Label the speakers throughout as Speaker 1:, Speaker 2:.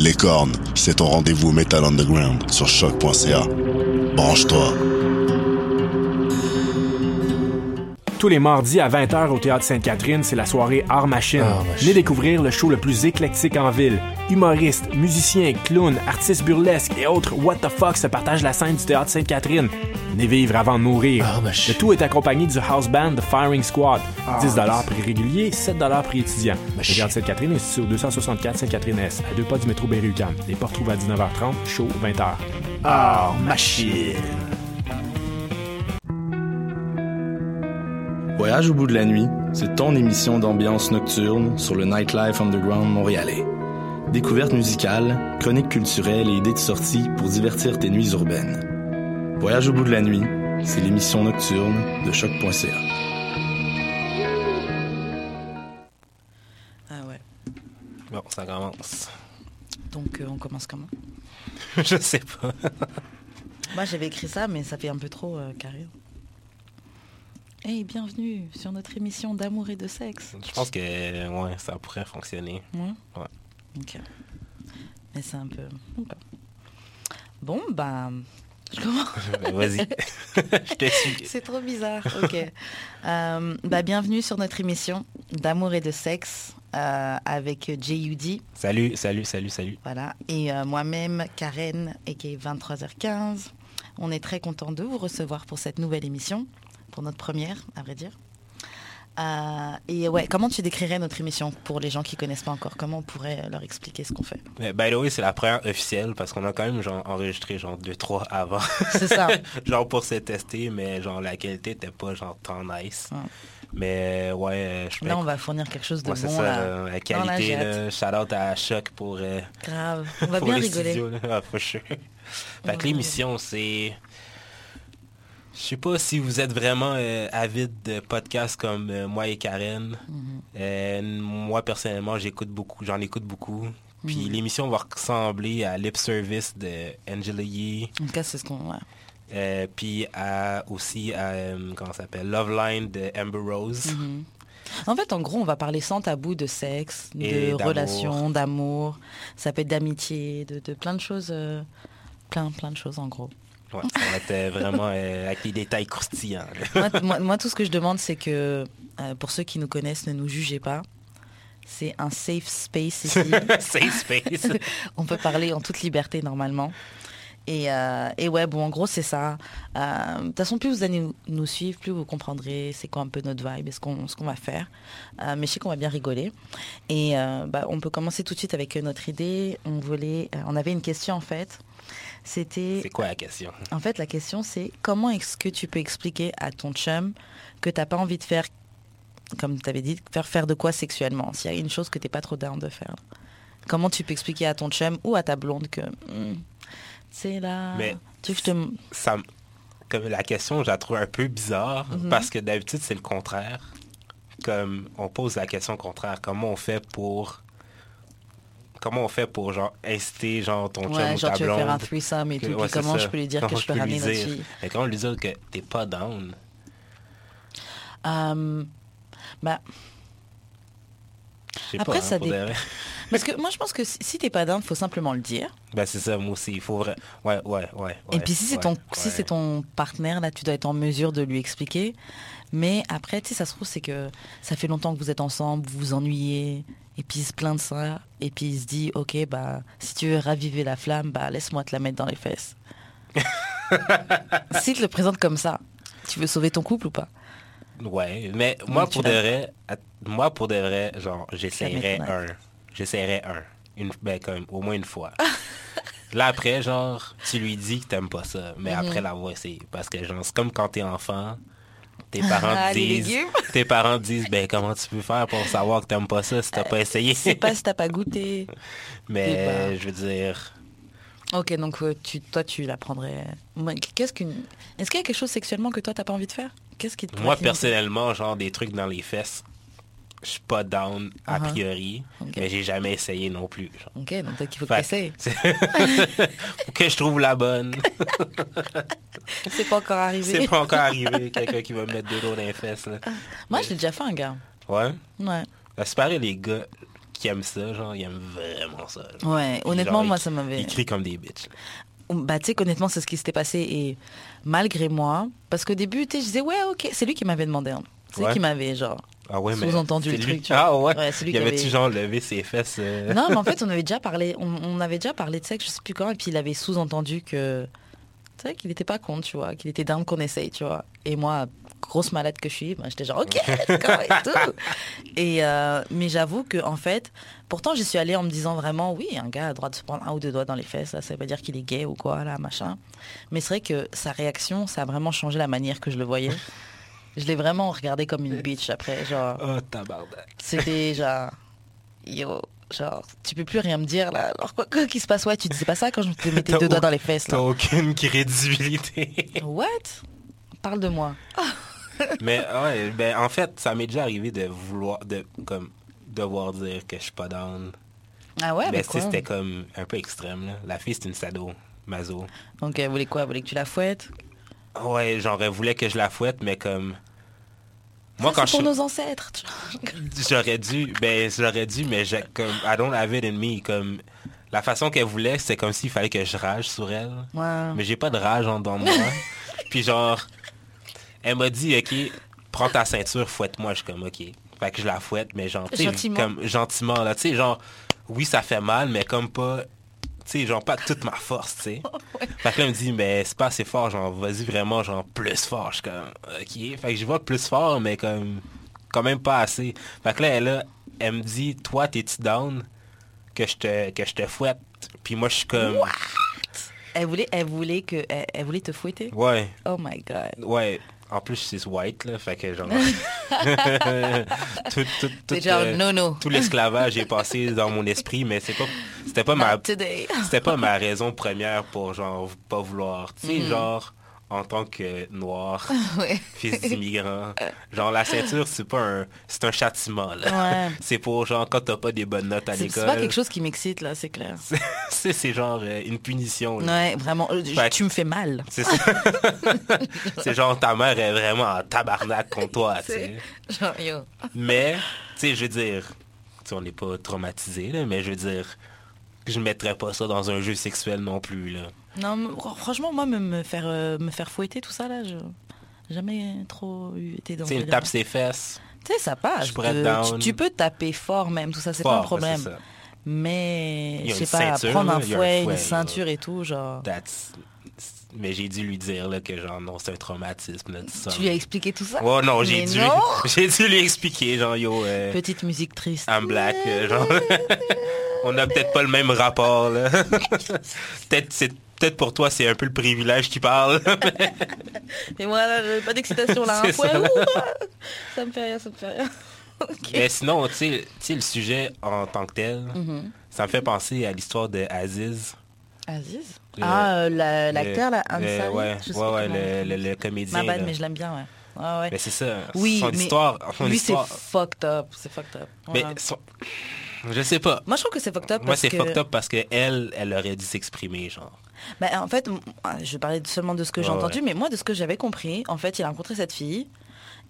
Speaker 1: Les cornes, c'est ton rendez-vous Metal Underground sur choc.ca. Branche-toi.
Speaker 2: Tous les mardis à 20h au Théâtre Sainte-Catherine, c'est la soirée Art Machine.
Speaker 3: Art Machine.
Speaker 2: Venez découvrir le show le plus éclectique en ville. Humoristes, musiciens, clowns, artistes burlesques et autres what the fuck se partagent la scène du Théâtre Sainte-Catherine. Venez vivre avant de mourir.
Speaker 3: Machine.
Speaker 2: Le tout est accompagné du house band The Firing Squad.
Speaker 3: Art
Speaker 2: 10 prix régulier, 7 prix étudiant. Le
Speaker 3: Machine.
Speaker 2: Théâtre Sainte-Catherine est situé au 264 Sainte-Catherine-S, à deux pas du métro Berry-UQAM. Les portes ouvrent à 19h30, show 20h.
Speaker 3: Ah, machine.
Speaker 4: Voyage au bout de la nuit, c'est ton émission d'ambiance nocturne sur le Nightlife Underground montréalais. Découvertes musicales, chroniques culturelles et idées de sortie pour divertir tes nuits urbaines. Voyage au bout de la nuit, c'est l'émission nocturne de choc.ca.
Speaker 5: Ah ouais.
Speaker 3: Bon, ça commence.
Speaker 5: Donc euh, on commence comment?
Speaker 3: Je sais pas.
Speaker 5: Moi j'avais écrit ça, mais ça fait un peu trop euh, carré. Hey, bienvenue sur notre émission d'amour et de sexe.
Speaker 3: Je pense que ouais, ça pourrait fonctionner.
Speaker 5: Ouais.
Speaker 3: Ouais.
Speaker 5: Ok. Mais c'est un peu. Bon, bah. Je commence.
Speaker 3: Vas-y. Je te suis.
Speaker 5: C'est trop bizarre. Ok. Euh, bah, bienvenue sur notre émission d'amour et de sexe euh, avec J.U.D.
Speaker 3: Salut, salut, salut, salut.
Speaker 5: Voilà. Et euh, moi-même, Karen, et qui est 23h15. On est très content de vous recevoir pour cette nouvelle émission, pour notre première, à vrai dire. Euh, et ouais, comment tu décrirais notre émission pour les gens qui connaissent pas encore? Comment on pourrait leur expliquer ce qu'on fait?
Speaker 3: Mais by the way, c'est la première officielle parce qu'on a quand même genre, enregistré genre 2-3 avant.
Speaker 5: C'est ça.
Speaker 3: genre pour se tester, mais genre la qualité était pas genre tant nice.
Speaker 5: Ouais.
Speaker 3: Mais ouais, euh, je
Speaker 5: Là, on va fournir quelque chose de
Speaker 3: Ouais, c'est
Speaker 5: bon.
Speaker 3: ça,
Speaker 5: là.
Speaker 3: euh, la qualité, là, shout out à Choc pour, euh,
Speaker 5: Grave. On va
Speaker 3: pour
Speaker 5: bien rigoler.
Speaker 3: studios, là. Ah, for sure. Fait que l'émission, c'est... Je sais pas si vous êtes vraiment euh, avide de podcasts comme euh, moi et Karen.
Speaker 5: Mhm.
Speaker 3: Euh, moi, personnellement, j'écoute beaucoup, j'en écoute beaucoup. Puis
Speaker 5: Mhm.
Speaker 3: l'émission va ressembler à Lip Service de Angela Yee.
Speaker 5: En tout cas, c'est ce qu'on.
Speaker 3: Euh, puis à, aussi à, comment ça s'appelle, Love Line de Amber Rose.
Speaker 5: Mhm. En fait, en gros, on va parler sans tabou de sexe,
Speaker 3: Et
Speaker 5: de relations, d'amour. Ça peut être d'amitié, de, de plein de choses. plein, plein de choses, en gros.
Speaker 3: Ouais, être euh, vraiment euh, avec des détails croustillants.
Speaker 5: moi, moi- moi, tout ce que je demande, c'est que, euh, pour ceux qui nous connaissent, ne nous jugez pas. C'est un safe space ici.
Speaker 3: Safe space.
Speaker 5: on peut parler en toute liberté normalement. Et, euh, et ouais, bon, en gros, c'est ça. Euh, De toute façon, plus vous allez nous, nous suivre, plus vous comprendrez c'est quoi un peu notre vibe et ce qu'on qu'on va faire. Mais je sais qu'on va bien rigoler. Et bah, on peut commencer tout de suite avec notre idée. On voulait, on avait une question en fait. C'était
Speaker 3: C'est quoi la question?
Speaker 5: en fait, la question, c'est comment est-ce que tu peux expliquer à ton chum que t'as pas envie de faire, comme tu avais dit, faire faire de quoi sexuellement? S'il y a une chose que t'es pas trop down de faire. Comment tu peux expliquer à ton chum ou à ta blonde que, hmm, c'est là,
Speaker 3: Mais-
Speaker 5: tu veux que je te...
Speaker 3: ça comme la question, je la trouve un peu bizarre
Speaker 5: Mhm.
Speaker 3: parce que d'habitude, c'est le contraire. Comme on pose la question contraire, comment on fait pour comment on fait pour genre inciter genre ton chum
Speaker 5: Ouais,
Speaker 3: ou
Speaker 5: genre
Speaker 3: ta
Speaker 5: tu veux faire un threesome et
Speaker 3: que-
Speaker 5: tout,
Speaker 3: ouais,
Speaker 5: puis
Speaker 3: c'est
Speaker 5: comment
Speaker 3: ça.
Speaker 5: je peux lui dire
Speaker 3: Comment
Speaker 5: que je peux ramener notre fille?
Speaker 3: Mais comment lui dire que t'es pas down?
Speaker 5: Euh, bah,
Speaker 3: Je sais
Speaker 5: Après,
Speaker 3: pas, hein,
Speaker 5: ça
Speaker 3: pour
Speaker 5: dé-
Speaker 3: de vrai.
Speaker 5: parce que moi, je pense que si, si t'es pas down, faut simplement le dire.
Speaker 3: Ben c'est ça, moi aussi, il faut vrai. Ouais, ouais, ouais.
Speaker 5: Et puis si c'est
Speaker 3: ouais,
Speaker 5: ton si c'est ton partenaire là, tu dois être en mesure de lui expliquer. Mais après, tu sais, ça se trouve c'est que ça fait longtemps que vous êtes ensemble, vous vous ennuyez, et puis il se plaint de ça, et puis il se dit, ok, bah si tu veux raviver la flamme, bah laisse-moi te la mettre dans les fesses. S'il te le présente comme ça, tu veux sauver ton couple ou pas?
Speaker 3: Ouais, mais moi pour de vrai, moi pour de vrai, genre j'essayerais un, j'essayerais un, une, ben comme au moins une fois. Là après, genre tu lui dis que t'aimes pas ça, mais
Speaker 5: Mhm.
Speaker 3: après l'avoir essayé, parce que genre c'est comme quand t'es enfant, tes parents
Speaker 5: Ah,
Speaker 3: disent, tes parents te disent ben comment tu peux faire pour savoir que t'aimes pas ça si t'as pas essayé?
Speaker 5: C'est pas si t'as pas goûté.
Speaker 3: mais
Speaker 5: bah.
Speaker 3: je veux dire,
Speaker 5: Ok, donc euh, tu, toi, tu la prendrais. Moi, Qu'est-ce qu'une. Est-ce qu'il y a quelque chose sexuellement que toi, t'as pas envie de faire? Qu'est-ce qui te
Speaker 3: Moi, personnellement, genre des trucs dans les fesses, je suis pas down a
Speaker 5: Uh-huh.
Speaker 3: priori,
Speaker 5: Ok.
Speaker 3: mais j'ai jamais essayé non plus. genre.
Speaker 5: Ok, donc peut-être qu'il faut que
Speaker 3: Fait- c'est- Faut que je trouve la bonne.
Speaker 5: C'est pas encore arrivé.
Speaker 3: C'est pas encore arrivé, quelqu'un qui va me mettre de l'eau dans les fesses. Là.
Speaker 5: Moi, je l'ai déjà fait, un gars.
Speaker 3: Ouais?
Speaker 5: Ouais.
Speaker 3: C'est pareil, les gars qui aiment ça, genre, ils aiment vraiment ça. genre.
Speaker 5: Ouais, honnêtement,
Speaker 3: genre,
Speaker 5: moi,
Speaker 3: ils-
Speaker 5: ça m'avait.
Speaker 3: Ils crient comme des bitches. là.
Speaker 5: Bah, tu sais qu'honnêtement, c'est ce qui s'était passé. Et malgré moi, parce qu'au début, tu sais, je disais, ouais, ok. C'est lui qui m'avait demandé. hein. C'est
Speaker 3: Ouais.
Speaker 5: lui qui m'avait, genre.
Speaker 3: Ah ouais, mais
Speaker 5: Sous-entendu
Speaker 3: c'est
Speaker 5: le
Speaker 3: lui-
Speaker 5: truc, tu vois.
Speaker 3: Ah ouais,
Speaker 5: c'est
Speaker 3: il
Speaker 5: avait-
Speaker 3: genre levé ses fesses euh,
Speaker 5: Non, mais en fait, on avait déjà parlé, on, on avait déjà parlé de sexe, je sais plus quand, et puis il avait sous-entendu que, tu sais, qu'il était pas con, tu vois, qu'il était down qu'on essaye, tu vois. Et moi, grosse malade que je suis, ben, j'étais genre, ok, let's go et tout. Et, euh, mais j'avoue que, en fait, pourtant, j'y suis allée en me disant vraiment, oui, un gars a le droit de se prendre un ou deux doigts dans les fesses, ça, ça veut pas dire qu'il est gay ou quoi, là, machin. Mais c'est vrai que sa réaction, ça a vraiment changé la manière que je le voyais. Je l'ai vraiment regardé comme une bitch après, genre.
Speaker 3: Oh, tabarnak.
Speaker 5: C'était genre, yo, genre, tu peux plus rien me dire là. Alors quoi, quoi qu'il se passe, ouais, tu disais pas ça quand je te mettais deux doigts dans les fesses
Speaker 3: T'as aucune crédibilité.
Speaker 5: What? Parle de moi.
Speaker 3: mais ouais, ben en fait, ça m'est déjà arrivé de vouloir, de comme devoir dire que je suis pas down.
Speaker 5: Ah ouais, mais
Speaker 3: sais,
Speaker 5: quoi?
Speaker 3: c'était comme un peu extrême, là. La fille, c'est une sado, mazo.
Speaker 5: Donc elle voulait quoi? Elle voulait que tu la fouettes?
Speaker 3: Ouais, genre, elle voulait que je la fouette, mais comme... Moi,
Speaker 5: Ça,
Speaker 3: quand
Speaker 5: c'est
Speaker 3: je...
Speaker 5: pour nos ancêtres. tu vois.
Speaker 3: J'aurais dû, ben j'aurais dû, mais j'ai comme I don't have it in me. Comme la façon qu'elle voulait, c'est comme s'il fallait que je rage sur elle. Mais j'ai pas de rage en dedans de moi. Puis genre, elle m'a dit, ok, prends ta ceinture, fouette-moi. Je suis comme, ok. Fait que je la fouette, mais genre,
Speaker 5: Gentiment.
Speaker 3: comme gentiment là, tu sais, genre, oui, ça fait mal, mais comme pas, tu sais, genre pas toute ma force, tu sais. Fait que là, elle me dit, mais c'est pas assez fort, genre, vas-y vraiment, genre, plus fort. Je suis comme, ok. Fait que je vois plus fort, mais comme, quand même pas assez. Fait que là, elle, me dit, toi, t'es-tu down? Que je te, que je te fouette? Puis moi, je suis comme,
Speaker 5: Elle voulait, elle voulait que, elle, elle voulait te fouetter?
Speaker 3: ouais.
Speaker 5: Oh my god.
Speaker 3: Ouais, en plus c'est white là, fait que genre tout, tout, tout,
Speaker 5: C'est genre
Speaker 3: euh,
Speaker 5: no no.
Speaker 3: tout l'esclavage est passé dans mon esprit, mais c'est pas c'était pas ma
Speaker 5: Not today.
Speaker 3: c'était pas ma raison première pour genre pas vouloir. Tu sais
Speaker 5: Mhm.
Speaker 3: genre en tant que noir,
Speaker 5: Ouais.
Speaker 3: fils d'immigrant, genre la ceinture c'est pas un c'est un châtiment là.
Speaker 5: Ouais.
Speaker 3: C'est pour genre quand t'as pas des bonnes notes à
Speaker 5: C'est c'est pas
Speaker 3: l'école.
Speaker 5: quelque chose qui m'excite là, c'est clair.
Speaker 3: C'est c'est genre euh, une punition. là.
Speaker 5: Ouais, vraiment. euh,
Speaker 3: Fait
Speaker 5: Tu me fais mal.
Speaker 3: C'est ça. c'est genre ta mère est vraiment en tabarnak contre toi, tu sais.
Speaker 5: Genre yo.
Speaker 3: Mais, tu sais, je veux dire, on n'est pas traumatisé, là, mais je veux dire, je mettrais pas ça dans un jeu sexuel non plus, là.
Speaker 5: Non, franchement, moi, me, me faire, euh, me faire fouetter, tout ça, là, je j'ai jamais trop eu été dans
Speaker 3: Tu sais,
Speaker 5: ce
Speaker 3: une tape ses fesses.
Speaker 5: Tu sais, ça passe.
Speaker 3: Je
Speaker 5: tu, peux taper fort même, tout ça, c'est pas un problème.
Speaker 3: c'est.
Speaker 5: Mais, je sais pas,
Speaker 3: ceinture,
Speaker 5: prendre un fouet, une
Speaker 3: là.
Speaker 5: ceinture et tout, genre...
Speaker 3: That's- Mais j'ai dû lui dire, là, que genre, non, c'est un traumatisme, là, ça.
Speaker 5: Tu lui as expliqué tout ça?
Speaker 3: Ouais, non, j'ai dû, j'ai dû lui expliquer, genre, yo, euh,
Speaker 5: Petite musique triste.
Speaker 3: I'm black, euh, genre. On a peut-être pas le même rapport, là. peut-être, c'est, peut-être pour toi, c'est un peu le privilège qui parle.
Speaker 5: Et moi, là, j'ai pas d'excitation, là.
Speaker 3: Ça.
Speaker 5: ça me fait rien, ça me fait rien.
Speaker 3: Mais sinon, tu sais, le sujet en tant que tel,
Speaker 5: Mhm.
Speaker 3: ça me fait penser à l'histoire de Aziz.
Speaker 5: Aziz?
Speaker 3: Le-
Speaker 5: Ah, euh, la- l'acteur, là, Ansari
Speaker 3: Ouais,
Speaker 5: Je sais
Speaker 3: ouais, ouais, le, le, comédien.
Speaker 5: Ma bad,
Speaker 3: là.
Speaker 5: mais je l'aime bien, ouais. Ouais, ouais.
Speaker 3: Mais c'est ça.
Speaker 5: Oui,
Speaker 3: son
Speaker 5: mais
Speaker 3: histoire. Son
Speaker 5: Lui, c'est fucked up. C'est fucked up.
Speaker 3: Mais son- je sais pas.
Speaker 5: Moi, je trouve que c'est fucked up
Speaker 3: Moi,
Speaker 5: parce
Speaker 3: c'est
Speaker 5: que...
Speaker 3: fucked up parce que elle, elle aurait dû s'exprimer, genre.
Speaker 5: Bah, en fait, m- je parlais seulement de ce que j'ai entendu,
Speaker 3: ouais.
Speaker 5: mais moi, de ce que j'avais compris, en fait, il a rencontré cette fille,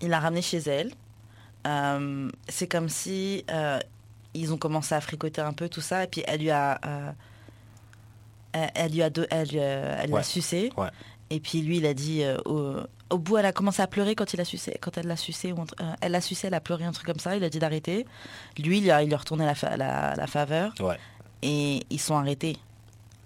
Speaker 5: il l'a ramenée chez elle. Euh, c'est comme si euh, ils ont commencé à fricoter un peu tout ça, et puis elle lui a, euh, elle, lui a, elle, elle sucé.
Speaker 3: Ouais.
Speaker 5: Et puis lui, il a dit, au, au bout, elle a commencé à pleurer quand il a sucé, quand elle l'a sucé, ou elle l'a sucé, elle a pleuré un truc comme ça. Il a dit d'arrêter. Lui, il a, il lui a retourné la, fa- la, la faveur, et ils sont arrêtés.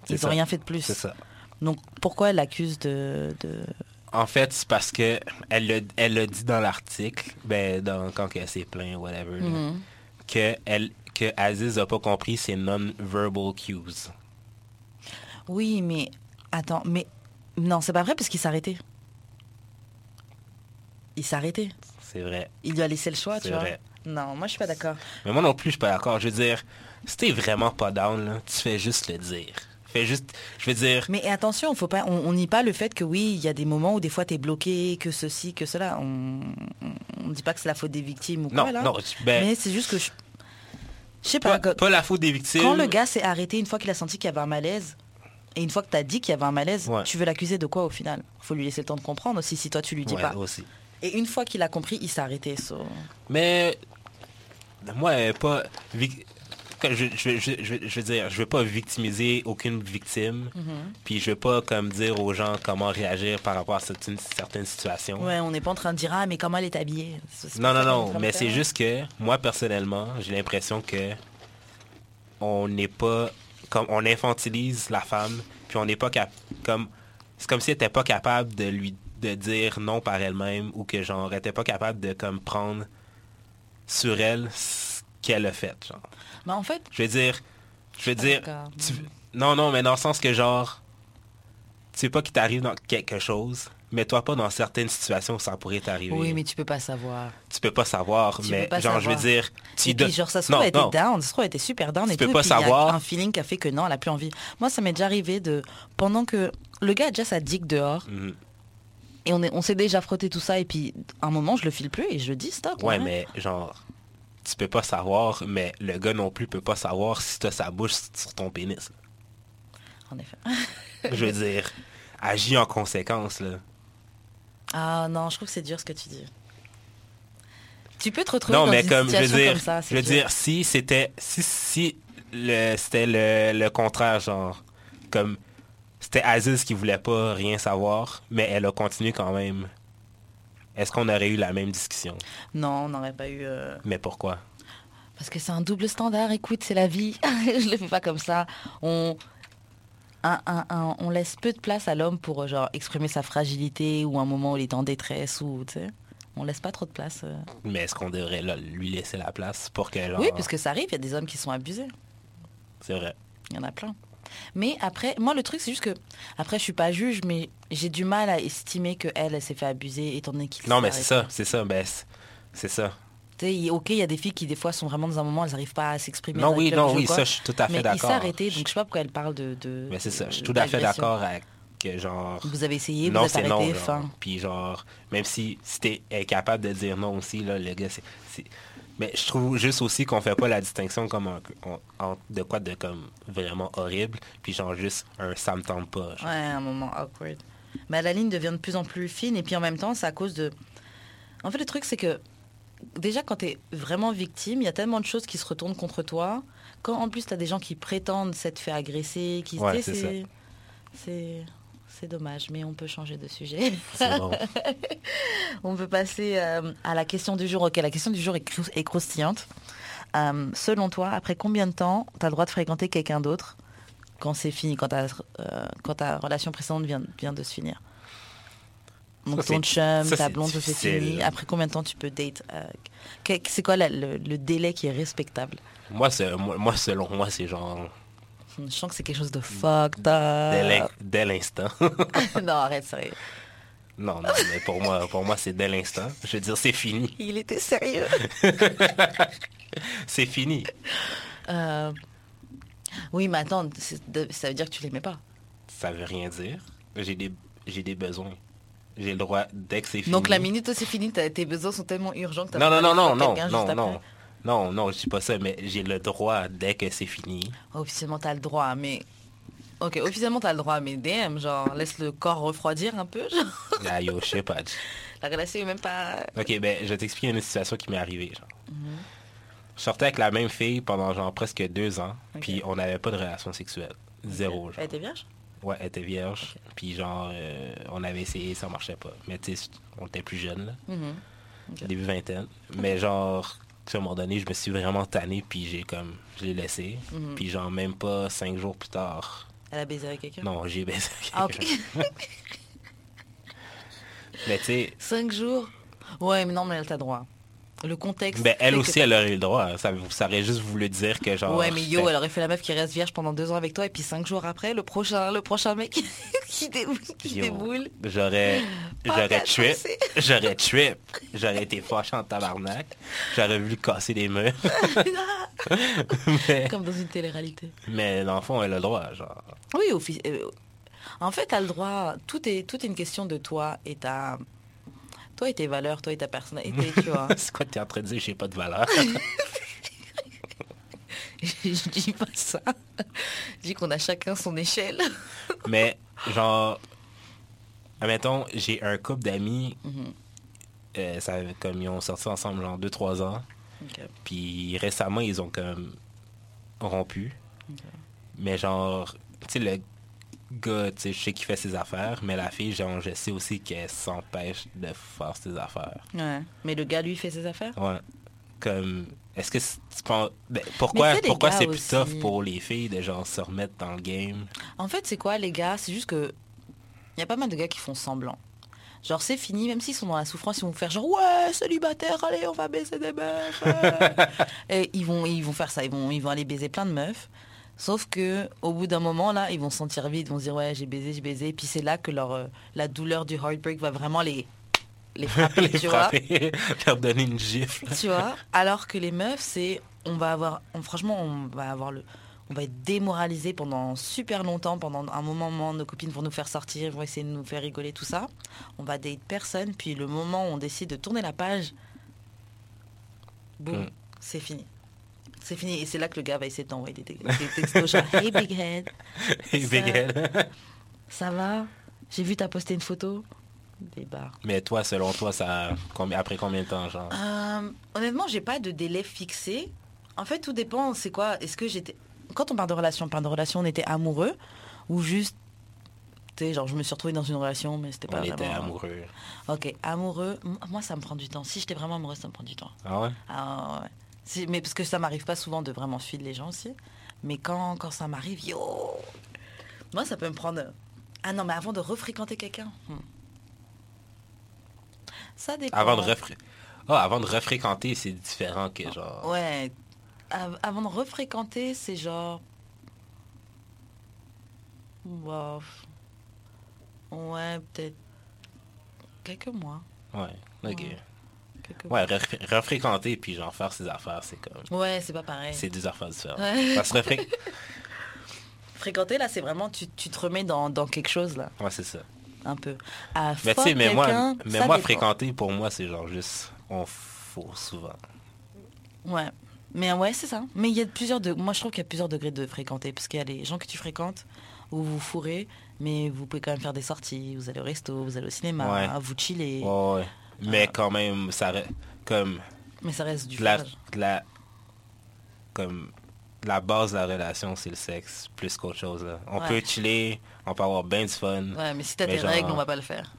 Speaker 5: Ils n'ont rien fait de plus.
Speaker 3: c'est ça.
Speaker 5: Donc pourquoi elle l'accuse de, de...
Speaker 3: En fait, c'est parce que elle l'a elle l'a dit dans l'article, ben, dans, quand elle s'est plaint, whatever, là,
Speaker 5: Mhm.
Speaker 3: que, elle, que Aziz a pas compris ses non-verbal cues.
Speaker 5: Oui, mais attends, mais non, c'est pas vrai parce qu'il s'est arrêté. Il s'est arrêté.
Speaker 3: C'est vrai.
Speaker 5: Il lui a laissé le choix, tu vois. Non, moi je suis pas d'accord.
Speaker 3: Mais moi non plus, je suis pas d'accord. Je veux dire, si t'es vraiment pas down, là, tu fais juste le dire. Fait juste, je veux dire,
Speaker 5: Mais attention, faut pas, on, nie pas le fait que oui, il y a des moments où des fois tu es bloqué, que ceci, que cela. On ne dit pas que c'est la faute des victimes ou
Speaker 3: non,
Speaker 5: quoi là.
Speaker 3: non, ben,
Speaker 5: Mais c'est juste que je, je sais pas.
Speaker 3: pas, pas la faute des victimes.
Speaker 5: Quand le gars s'est arrêté une fois qu'il a senti qu'il y avait un malaise, et une fois que tu as dit qu'il y avait un malaise,
Speaker 3: Ouais.
Speaker 5: tu veux l'accuser de quoi au final? Faut lui laisser le temps de comprendre aussi si toi tu lui dis
Speaker 3: Ouais,
Speaker 5: pas.
Speaker 3: aussi.
Speaker 5: Et une fois qu'il a compris, il s'est arrêté. so-
Speaker 3: Mais moi, pas. vic- Je, je, je, je, je veux dire, je veux pas victimiser aucune victime,
Speaker 5: Mhm.
Speaker 3: puis je veux pas comme dire aux gens comment réagir par rapport à certaines, certaines situations.
Speaker 5: Ouais, on n'est pas en train de dire ah mais comment elle est habillée?
Speaker 3: Non, non, non, mais c'est juste que moi personnellement, j'ai l'impression que on n'est pas comme on infantilise la femme, puis on n'est pas cap comme c'est comme si elle était pas capable de lui de dire non par elle-même ou que genre elle était pas capable de comme prendre sur elle ce qu'elle a fait, genre.
Speaker 5: Mais en fait,
Speaker 3: Je veux dire, je veux dire, tu- non, non, mais dans le sens que genre, tu sais pas qu'il t'arrive dans quelque chose, mais toi pas dans certaines situations où ça pourrait t'arriver.
Speaker 5: oui, mais tu peux pas savoir.
Speaker 3: Tu peux pas savoir,
Speaker 5: Tu
Speaker 3: mais
Speaker 5: pas
Speaker 3: genre,
Speaker 5: savoir.
Speaker 3: je veux dire, tu
Speaker 5: Et puis, genre, ça se trouve, elle était down, ça se trouve, elle était super down
Speaker 3: Tu
Speaker 5: et
Speaker 3: peux
Speaker 5: tout.
Speaker 3: pas
Speaker 5: et puis, il y a
Speaker 3: savoir.
Speaker 5: un feeling qui a fait que non, elle a plus envie. Moi, ça m'est déjà arrivé de, pendant que le gars a déjà sa dick dehors,
Speaker 3: Mhm.
Speaker 5: et on est- on s'est déjà frotté tout ça, et puis, à un moment, je le file plus et je le dis stop.
Speaker 3: Ouais, mais genre, tu peux pas savoir, mais le gars non plus peut pas savoir si t'as sa bouche sur ton pénis.
Speaker 5: En effet.
Speaker 3: Je veux dire, agis en conséquence, là.
Speaker 5: Ah non, je trouve que c'est dur ce que tu dis. Tu peux te retrouver
Speaker 3: Non,
Speaker 5: dans
Speaker 3: mais
Speaker 5: une
Speaker 3: comme, je veux
Speaker 5: situation
Speaker 3: dire,
Speaker 5: comme ça.
Speaker 3: je veux
Speaker 5: dur.
Speaker 3: dire, si c'était, si, si le, c'était le, le contraire, genre, comme, c'était Aziz qui voulait pas rien savoir, mais elle a continué quand même. Est-ce qu'on aurait eu la même discussion?
Speaker 5: Non, on n'aurait pas eu... euh,
Speaker 3: Mais pourquoi?
Speaker 5: Parce que c'est un double standard, écoute, c'est la vie. je le fais pas comme ça. On, un- un- un- on laisse peu de place à l'homme pour euh, genre, exprimer sa fragilité ou un moment où il est en détresse. ou tu sais. On laisse pas trop de place. euh.
Speaker 3: Mais est-ce qu'on devrait là, lui laisser la place pour que, genre,
Speaker 5: Oui, parce que ça arrive, il y a des hommes qui sont abusés.
Speaker 3: c'est vrai.
Speaker 5: Il y en a plein. Mais après, moi, le truc, c'est juste que, après, je suis pas juge, mais j'ai du mal à estimer que elle, elle s'est fait abuser étant donné qu'il
Speaker 3: Non, mais c'est ça, c'est ça, ben, c'est- ça.
Speaker 5: Ok, il y a des filles qui, des fois, sont vraiment dans un moment, elles n'arrivent pas à s'exprimer.
Speaker 3: Non, oui, non, oui, ça, je suis tout à fait
Speaker 5: Mais il
Speaker 3: d'accord.
Speaker 5: s'est arrêté, donc je sais pas pourquoi elle parle de... de
Speaker 3: Mais c'est ça, je suis tout à fait d'accord avec que genre.
Speaker 5: Vous avez essayé, vous
Speaker 3: non,
Speaker 5: êtes
Speaker 3: c'est
Speaker 5: arrêté,
Speaker 3: non. genre. Puis genre, même si, si t'es incapable de dire non aussi, là, le gars, c'est. Mais je trouve juste aussi qu'on fait pas la distinction comme en, en- en- de quoi de comme vraiment horrible, puis genre juste un ça me tente pas. genre.
Speaker 5: Ouais, un moment awkward. Mais la ligne devient de plus en plus fine et puis en même temps, c'est à cause de... En fait, le truc, c'est que déjà, quand tu es vraiment victime, il y a tellement de choses qui se retournent contre toi. Quand en plus, tu as des gens qui prétendent s'être fait agresser, qui
Speaker 3: Ouais, c'est.
Speaker 5: C'est... Dommage, mais on peut changer de sujet. On peut passer euh, à la question du jour. Ok, la question du jour est, crou- est croustillante. Euh, selon toi, après combien de temps tu as le droit de fréquenter quelqu'un d'autre quand c'est fini, quand ta, euh, quand ta relation précédente vient, vient de se finir? Donc
Speaker 3: Ça,
Speaker 5: ton chum,
Speaker 3: ça,
Speaker 5: ta blonde, c'est fini. Après combien de temps tu peux date C'est quoi la- le, le délai qui est respectable?
Speaker 3: Moi, c'est- moi, moi, selon moi, c'est genre
Speaker 5: Je sens que c'est quelque chose de fucked up.
Speaker 3: dès l'in- dès l'instant.
Speaker 5: non, arrête, sérieux.
Speaker 3: non, non, mais pour moi, pour moi, c'est dès l'instant. Je veux dire, c'est fini.
Speaker 5: Il était sérieux.
Speaker 3: C'est fini.
Speaker 5: Euh, Oui, mais attends, de- ça veut dire que tu l'aimais pas.
Speaker 3: Ça veut rien dire. J'ai des, j'ai des besoins. J'ai le droit, dès que c'est fini.
Speaker 5: Donc la minute où c'est fini, tes besoins sont tellement urgents que t'as
Speaker 3: Non, non, non, non, non, non, non. Non, non, je dis pas ça, mais j'ai le droit, dès que c'est fini.
Speaker 5: Officiellement, t'as le droit, mais... Ok, officiellement, t'as le droit, mais DM, genre, laisse le corps refroidir un peu, genre.
Speaker 3: Ah yo, je sais pas.
Speaker 5: La relation est même pas...
Speaker 3: Ok, ben, je vais t'expliquer une situation qui m'est arrivée. Genre.
Speaker 5: Mhm.
Speaker 3: Je sortais avec la même fille pendant genre presque deux ans, puis on n'avait pas de relation sexuelle. Zéro, genre.
Speaker 5: Elle était vierge?
Speaker 3: Ouais, elle était vierge, puis genre, euh, on avait essayé, ça marchait pas. Mais tu sais, on était plus jeunes, là,
Speaker 5: Mhm. Ok.
Speaker 3: début vingtaine. Mais genre, à un moment donné, je me suis vraiment tanné, puis j'ai comme, je l'ai laissé.
Speaker 5: Mhm.
Speaker 3: Puis genre, même pas cinq jours plus tard,
Speaker 5: Elle a baisé avec quelqu'un?
Speaker 3: Non, j'ai baisé.
Speaker 5: Ah, ok.
Speaker 3: Mais tu sais,
Speaker 5: Cinq jours? Ouais, mais non, mais elle t'a droit. Le contexte.
Speaker 3: Ben, elle aussi, elle aurait eu le droit. Ça, ça aurait juste voulu dire que genre...
Speaker 5: Ouais, mais yo, elle aurait fait la meuf qui reste vierge pendant deux ans avec toi et puis cinq jours après, le prochain, le prochain mec qui, déboule, qui
Speaker 3: Yo,
Speaker 5: déboule.
Speaker 3: J'aurais, j'aurais tué, j'aurais tué, j'aurais été fâché en tabarnak, j'aurais voulu casser des murs. mais,
Speaker 5: Comme dans une télé-réalité.
Speaker 3: mais dans le fond, elle a le droit, genre.
Speaker 5: Oui, offi- euh, en fait, tu as le droit. Tout est, tout est une question de toi et ta. Toi et tes valeurs, toi et ta personnalité, tu vois?
Speaker 3: C'est quoi t'es en train de dire, j'ai pas de valeur?
Speaker 5: Je dis pas ça. Je dis qu'on a chacun son échelle.
Speaker 3: mais, genre, admettons, j'ai un couple d'amis,
Speaker 5: Mhm.
Speaker 3: euh, ça, comme ils ont sorti ensemble, genre 2-3 ans, puis récemment, ils ont comme rompu. Mais genre, tu sais, le gars, tu sais, je sais qu'il fait ses affaires, mais la fille, genre, je sais aussi qu'elle s'empêche de faire ses affaires.
Speaker 5: Ouais. Mais le gars, lui, fait ses affaires?
Speaker 3: Ouais. Comme, est-ce que tu penses, ben, pourquoi, pourquoi c'est plus
Speaker 5: aussi-
Speaker 3: tough pour les filles de genre se remettre dans le game?
Speaker 5: En fait, c'est quoi, les gars? C'est juste que. Il y a pas mal de gars qui font semblant. Genre, c'est fini, même s'ils sont dans la souffrance, ils vont faire genre, ouais, célibataire, allez, on va baiser des meufs. ouais. Et ils vont, ils vont faire ça, ils vont, ils vont aller baiser plein de meufs. Sauf que au bout d'un moment, là, ils vont se sentir vides, ils vont se dire, ouais, j'ai baisé, j'ai baisé. Et puis c'est là que leur, euh, la douleur du heartbreak va vraiment les, les frapper,
Speaker 3: les
Speaker 5: tu vois.
Speaker 3: frapper, leur donner une gifle.
Speaker 5: Tu vois Alors que les meufs, c'est. On va avoir. on- franchement, on va avoir le. On va être démoralisé pendant super longtemps, pendant un moment, nos copines vont nous faire sortir, vont essayer de nous faire rigoler, tout ça. On va date personne, puis le moment où on décide de tourner la page, boum,
Speaker 3: Mm.
Speaker 5: c'est fini. C'est fini, et c'est là que le gars va essayer de t'envoyer des, des textos genre Hey big head, Ça-
Speaker 3: Big Head.
Speaker 5: ça va? J'ai vu t'as posté une photo? Des barres.
Speaker 3: Mais toi, selon toi, ça, après combien de temps, genre?
Speaker 5: Euh, honnêtement, j'ai pas de délai fixé. En fait, tout dépend. C'est quoi? Est-ce que j'étais quand on parle de relation, on parle de relation, on était amoureux ou juste, tu sais, genre je me suis retrouvée dans une relation, mais c'était pas
Speaker 3: On
Speaker 5: vraiment.
Speaker 3: était amoureux.
Speaker 5: Ok, amoureux. Moi, ça me prend du temps. Si j'étais vraiment amoureuse, ça me prend du temps.
Speaker 3: Ah ouais?
Speaker 5: Ah ouais. Mais parce que ça m'arrive pas souvent de vraiment suivre les gens aussi. Mais quand, quand ça m'arrive, yo Moi, ça peut me prendre. Ah non, mais avant de refréquenter quelqu'un. hmm. Ça dépend.
Speaker 3: Avant de refré... Ah, avant de refréquenter, c'est différent que genre...
Speaker 5: Ouais. Av- Avant de refréquenter, c'est genre. Ouais, peut-être. Quelques mois.
Speaker 3: Ouais, ok.
Speaker 5: Ouais.
Speaker 3: Ouais, refré- refréquenter puis genre faire ses affaires, c'est comme...
Speaker 5: Ouais, c'est pas pareil.
Speaker 3: C'est deux affaires différentes.
Speaker 5: Ouais.
Speaker 3: Parce que refré-
Speaker 5: Fréquenter, là, c'est vraiment. Tu, tu te remets dans, dans quelque chose, là.
Speaker 3: Ouais, c'est ça.
Speaker 5: Un peu.
Speaker 3: Mais tu sais, mais moi, mais moi fréquenter, pour moi, c'est genre juste... On fourre souvent.
Speaker 5: Ouais. Mais ouais, c'est ça. Mais il y a plusieurs de... Moi, je trouve qu'il y a plusieurs degrés de fréquenter. Parce qu'il y a les gens que tu fréquentes où vous fourrez, mais vous pouvez quand même faire des sorties. Vous allez au resto, vous allez au cinéma,
Speaker 3: Ouais.
Speaker 5: vous chillez.
Speaker 3: Ouais, ouais. Mais quand même, ça... Comme...
Speaker 5: Mais ça reste du
Speaker 3: la,
Speaker 5: fromage.
Speaker 3: la, comme la base de la relation, c'est le sexe, plus qu'autre chose. Là. On
Speaker 5: Ouais.
Speaker 3: peut chiller, on peut avoir bien du fun.
Speaker 5: Ouais, mais si t'as des
Speaker 3: genre-
Speaker 5: règles, on va pas le faire.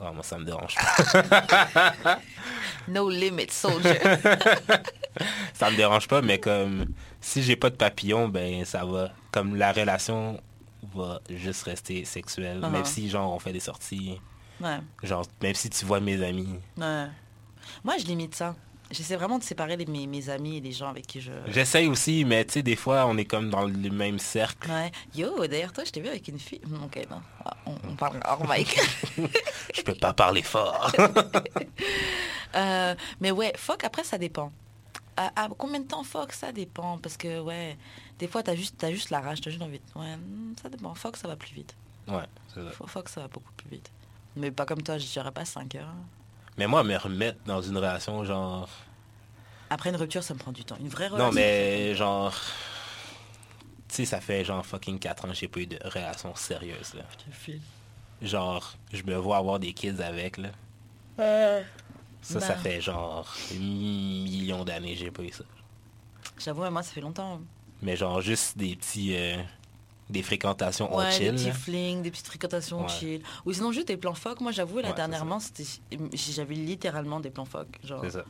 Speaker 3: Ah, moi, ça me dérange pas.
Speaker 5: No limit, soldier.
Speaker 3: ça me dérange pas, mais comme si j'ai pas de papillon, ben ça va. Comme la relation va juste rester sexuelle.
Speaker 5: Uh-huh.
Speaker 3: Même si, genre, on fait des sorties.
Speaker 5: Ouais,
Speaker 3: Genre, même si tu vois mes amis.
Speaker 5: ouais. Moi, je limite ça. J'essaie vraiment de séparer les- mes, mes amis et les gens avec qui je...
Speaker 3: J'essaye aussi, mais tu sais, des fois, on est comme dans le même cercle.
Speaker 5: Ouais. Yo, d'ailleurs, toi, je t'ai vu avec une fille. Ok, non. Ah, on, on parle hors mic.
Speaker 3: Je peux pas parler fort.
Speaker 5: Euh, mais ouais, fuck, après, ça dépend. À, à combien de temps fuck, ça dépend? Parce que, ouais, des fois, t'as juste, t'as juste la rage, t'as juste envie de... Ouais, hmm, ça dépend. Fuck, ça va plus vite.
Speaker 3: ouais, c'est.
Speaker 5: Fo- Fuck, ça va beaucoup plus vite. Mais pas comme toi, je dirais pas 5 heures.
Speaker 3: Mais moi, me remettre dans une relation, genre...
Speaker 5: Après une rupture, ça me prend du temps. Une vraie relation.
Speaker 3: Non, mais genre... Tu sais, ça fait genre fucking 4 ans que j'ai pas eu de relation sérieuse, là. Genre, je me vois avoir des kids avec, là. Ça, ça
Speaker 5: Bah.
Speaker 3: fait genre millions d'années que j'ai pas eu ça.
Speaker 5: J'avoue, moi, ça fait longtemps.
Speaker 3: Mais genre, juste des petits... euh, des fréquentations on
Speaker 5: Ouais, des
Speaker 3: chill,
Speaker 5: petits
Speaker 3: là.
Speaker 5: flings, des petites fréquentations
Speaker 3: Ouais.
Speaker 5: chill. Ou sinon juste des plans phoques. Moi, j'avoue, là, dernièrement, j'avais littéralement des plans phoques. Genre,
Speaker 3: C'est ça.